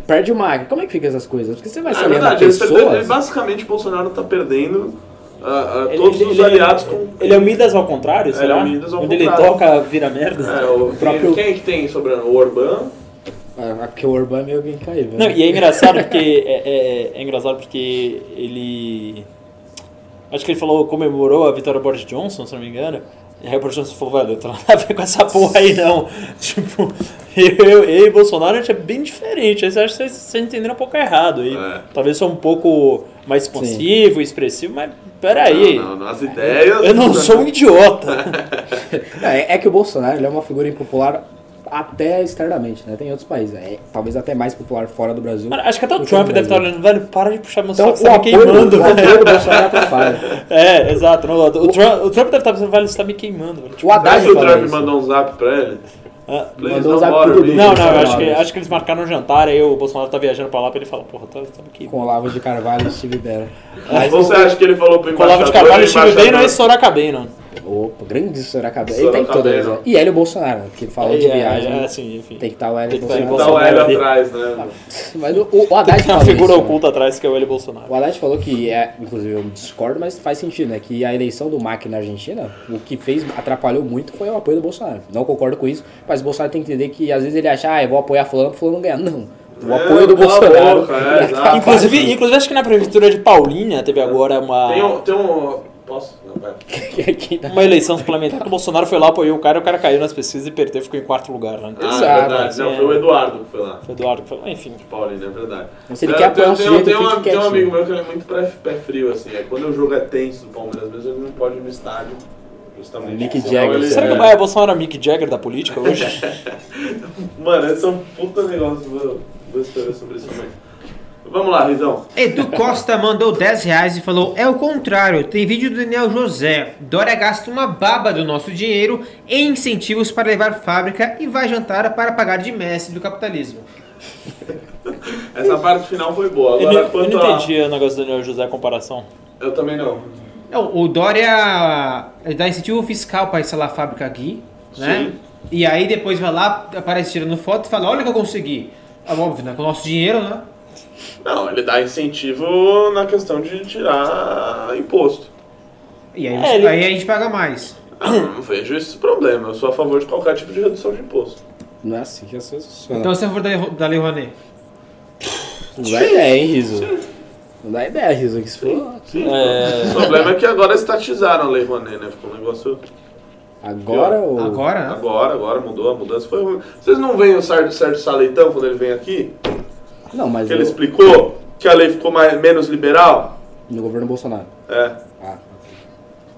Perde o Macri, como é que fica essas coisas? Porque você vai É aliando a verdade, ele, ele, pessoas... basicamente Bolsonaro tá perdendo Ele- todos ele- os ele- aliados com. Ele é o Midas ao contrário, É, será? é o Midas ao Onde ele contrário. toca, vira merda. É, o, próprio- Quem é que tem sobrando? O Orbán. Ah, porque o Orbán é meio alguém caiu, Não, e é engraçado porque é, é- é engraçado porque ele acho que ele falou comemorou a vitória do Boris Johnson, se não me engano. E aí o Boris Johnson falou, velho, eu tô nada a ver com essa porra aí não. tipo, eu, e Bolsonaro a gente é bem diferente. Aí você acha que vocês, vocês entenderam um pouco errado. E É. talvez sou um pouco mais expansivo, expressivo, mas peraí. Não, não, nas ideias. Eu não sou um idiota. É, é que o Bolsonaro ele é uma figura impopular até externamente, né? Tem outros países. É, talvez até mais popular fora do Brasil. Mano, acho que até o do Trump deve estar olhando, velho, para de puxar meu Então, saco, você o tá me queimando, o apoio velho. do Bolsonaro atrapalha. É, exato. no- o, Trump, o Trump deve estar pensando, velho, você tá me queimando, velho. Tipo, O Haddad Será que o Trump isso. mandou um zap pra ele? Ah, Mandou pro me. Dudu. Não, não, acho, que, acho que eles marcaram um jantar, aí o Bolsonaro tá viajando pra lá pra ele falar, porra, tá, tá aqui. Com Olavo de Carvalho e Steve Bannon. Mas você acha que ele falou pro Com Olavo de Carvalho, o Steve Bannon e é Sorocabem, não. Opa, grande Sorocaba. Ele tá em todas. né? E Hélio Bolsonaro, né? que falou de É, viagem. É, assim, enfim. Tem que estar o Hélio Tem que estar Bolsonaro. Tá o Hélio ali. atrás, né? Mas o, o, Haddad Tem uma falou figura isso, né? oculta atrás que é o Eli Bolsonaro. O Haddad falou que, é, inclusive eu discordo, mas faz sentido, né? Que a eleição do Macri na Argentina, o que fez, atrapalhou muito foi o apoio do Bolsonaro. Não concordo com isso, mas o Bolsonaro tem que entender que às vezes ele acha, ah, eu vou apoiar fulano, fulano não ganha. Não. O É, apoio do cala a Bolsonaro. boca, é. Inclusive, inclusive, acho que na prefeitura de Paulínia teve agora uma, Tem um. Tem um posso? Não, vai. Uma eleição suplementar que o Bolsonaro foi lá, apoiou o cara e o cara caiu nas pesquisas e perdeu, ficou em quarto lugar. Né? Ah, Exato, é verdade. Não, é. foi o Eduardo que foi lá. Foi Eduardo que falou, enfim. Paulinho, é verdade. Se ele É, quer apoiar um tem, sujeito, tem, um- fique tem um amigo meu que ele é muito pé, pé frio, assim. É quando o jogo é tenso do Palmeiras, às vezes ele não pode ir no estádio. Justamente. Mick Senão Jagger, ele- Será que é. o Maia Bolsonaro é o Mick Jagger da política hoje? Mano, esse é um puta negócio. Vou, vou escrever sobre isso também. Vamos lá, Rizão. Edu Costa mandou 10 reais e falou: É o contrário, tem vídeo do Daniel José. Dória gasta uma baba do nosso dinheiro em incentivos para levar fábrica e vai jantar para pagar de mestre do capitalismo. Essa parte final foi boa. Eu, Agora, não- eu quanto não a... entendi o negócio do Daniel José a comparação. Eu também não. Não, o Dória ele dá incentivo fiscal para instalar a fábrica aqui, né? Sim. E aí depois vai lá, aparece tirando foto e fala: Olha o que eu consegui. É óbvio, né? Com o nosso dinheiro, né? Não, ele dá incentivo na questão de tirar imposto. E aí, É, ele- aí a gente paga mais. Ah, não vejo esse problema. Eu sou a favor de qualquer tipo de redução de imposto. Não é assim que as coisas funcionam. Então você é a favor da, da Lei Rouanet? Não dá ideia, hein, Riso? Não dá ideia, Riso, que se for. É, O problema é que agora estatizaram a Lei Rouanet, né? Ficou um negócio... Agora ou. Agora, né? Agora, agora mudou, a mudança foi ruim. Vocês não veem o Sérgio Saleitão quando ele vem aqui? Não, mas Que ele eu- explicou que a lei ficou mais, menos liberal? no governo Bolsonaro. É. Ah.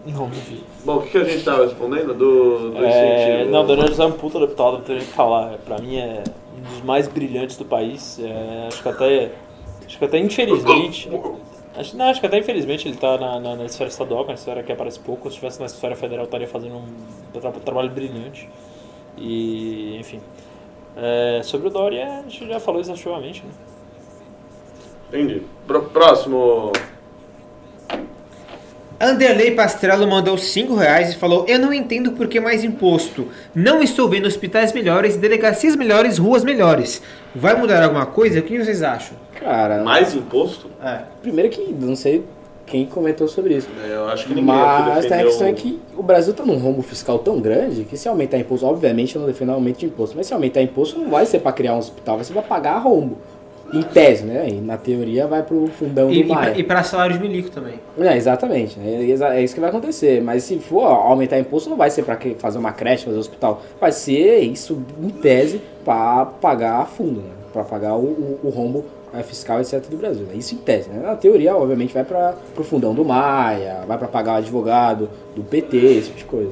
não, não vi. Bom, o que, que a gente estava respondendo? Do, do É, incentivo? não, o Daniel José é um puta deputado, não tem nem o que falar. Pra mim é um dos mais brilhantes do país. É, acho que até. Acho que até infelizmente. Acho, não, acho que até infelizmente ele tá na, na, na esfera estadual, que é uma esfera que aparece pouco. Se estivesse na esfera federal, estaria fazendo um tra- trabalho brilhante. E, enfim. É, sobre o Dória, a gente já falou exaustivamente, né? Anderley Pastrello mandou 5 reais e falou: Eu não entendo por que mais imposto. Não estou vendo hospitais melhores, delegacias melhores, ruas melhores. Vai mudar alguma coisa? O que vocês acham? Cara, Mais imposto? É. primeiro que não sei quem comentou sobre isso. É, Eu acho que ninguém Mas tem a questão é que o Brasil tá num rombo fiscal tão grande que se aumentar imposto, obviamente eu não defendo aumento de imposto, mas se aumentar imposto não vai ser para criar um hospital, vai ser para pagar rombo. Em tese, né? E na teoria vai pro fundão E, do Maia. e, para salário de milico também. É, exatamente. É, exa- é isso que vai acontecer. Mas se for aumentar imposto, não vai ser para fazer uma creche, fazer um hospital. Vai ser isso, em tese, para pagar fundo, né? Para pagar o, o, o rombo fiscal, etc. do Brasil. É isso em tese. Né? Na teoria, obviamente, vai para o fundão do Maia, vai para pagar o advogado do PT, esse tipo de coisa.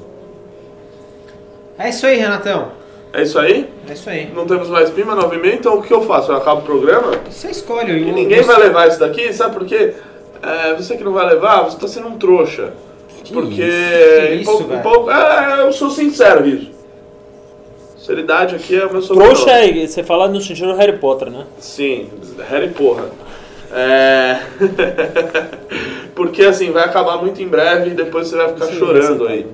É isso aí, Renatão. É isso aí? É isso aí. Não temos mais pima, 9 e meia, então o que eu faço? Eu acabo o programa? Você escolhe. E o- ninguém vai levar isso daqui, sabe por quê? É, você que não vai levar, você tá sendo um trouxa. Porque. Que em isso, pouco, em velho? pouco- é, eu sou sincero, Riso. Seriedade aqui é o meu sobrenome. Trouxa é, você fala no sentido do Harry Potter, né? Sim, Harry porra. É. Porque assim, vai acabar muito em breve e depois você vai ficar Sim, chorando aí.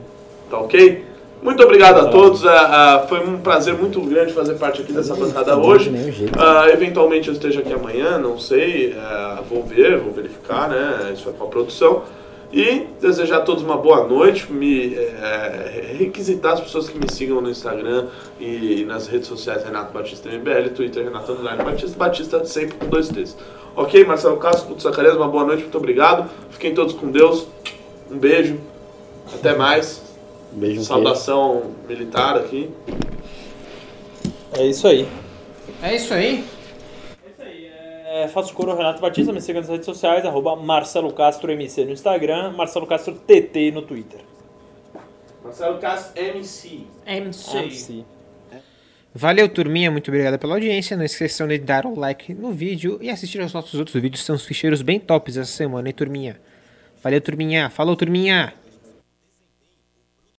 Tá ok? Muito obrigado a todos. ah, ah, foi um prazer muito grande fazer parte aqui dessa bancada hoje. Ah, eventualmente eu esteja aqui amanhã, não sei. ah, vou ver, vou verificar, né? Isso é com a produção. E desejar a todos uma boa noite, me eh, requisitar as pessoas que me sigam no Instagram e nas redes sociais Renato Batista MBL, Twitter Renato Underline Batista, Batista sempre com dois T's. Ok, Marcelo Castro, Puto Zacarias, uma boa noite, muito obrigado. Fiquem todos com Deus. Um beijo. Até mais. Um beijo. Saudação militar aqui. É isso aí. É isso aí. É, faço coro Renato Batista, me siga nas redes sociais, arroba Marcelo Castro MC no Instagram, Marcelo Castro TT no Twitter. Marcelo Castro MC. MC. Valeu, turminha. Muito obrigado pela audiência. Não esqueçam de dar o like no vídeo e assistir aos nossos outros vídeos. São os ficheiros bem tops essa semana, hein, turminha? Valeu, turminha. Falou, turminha.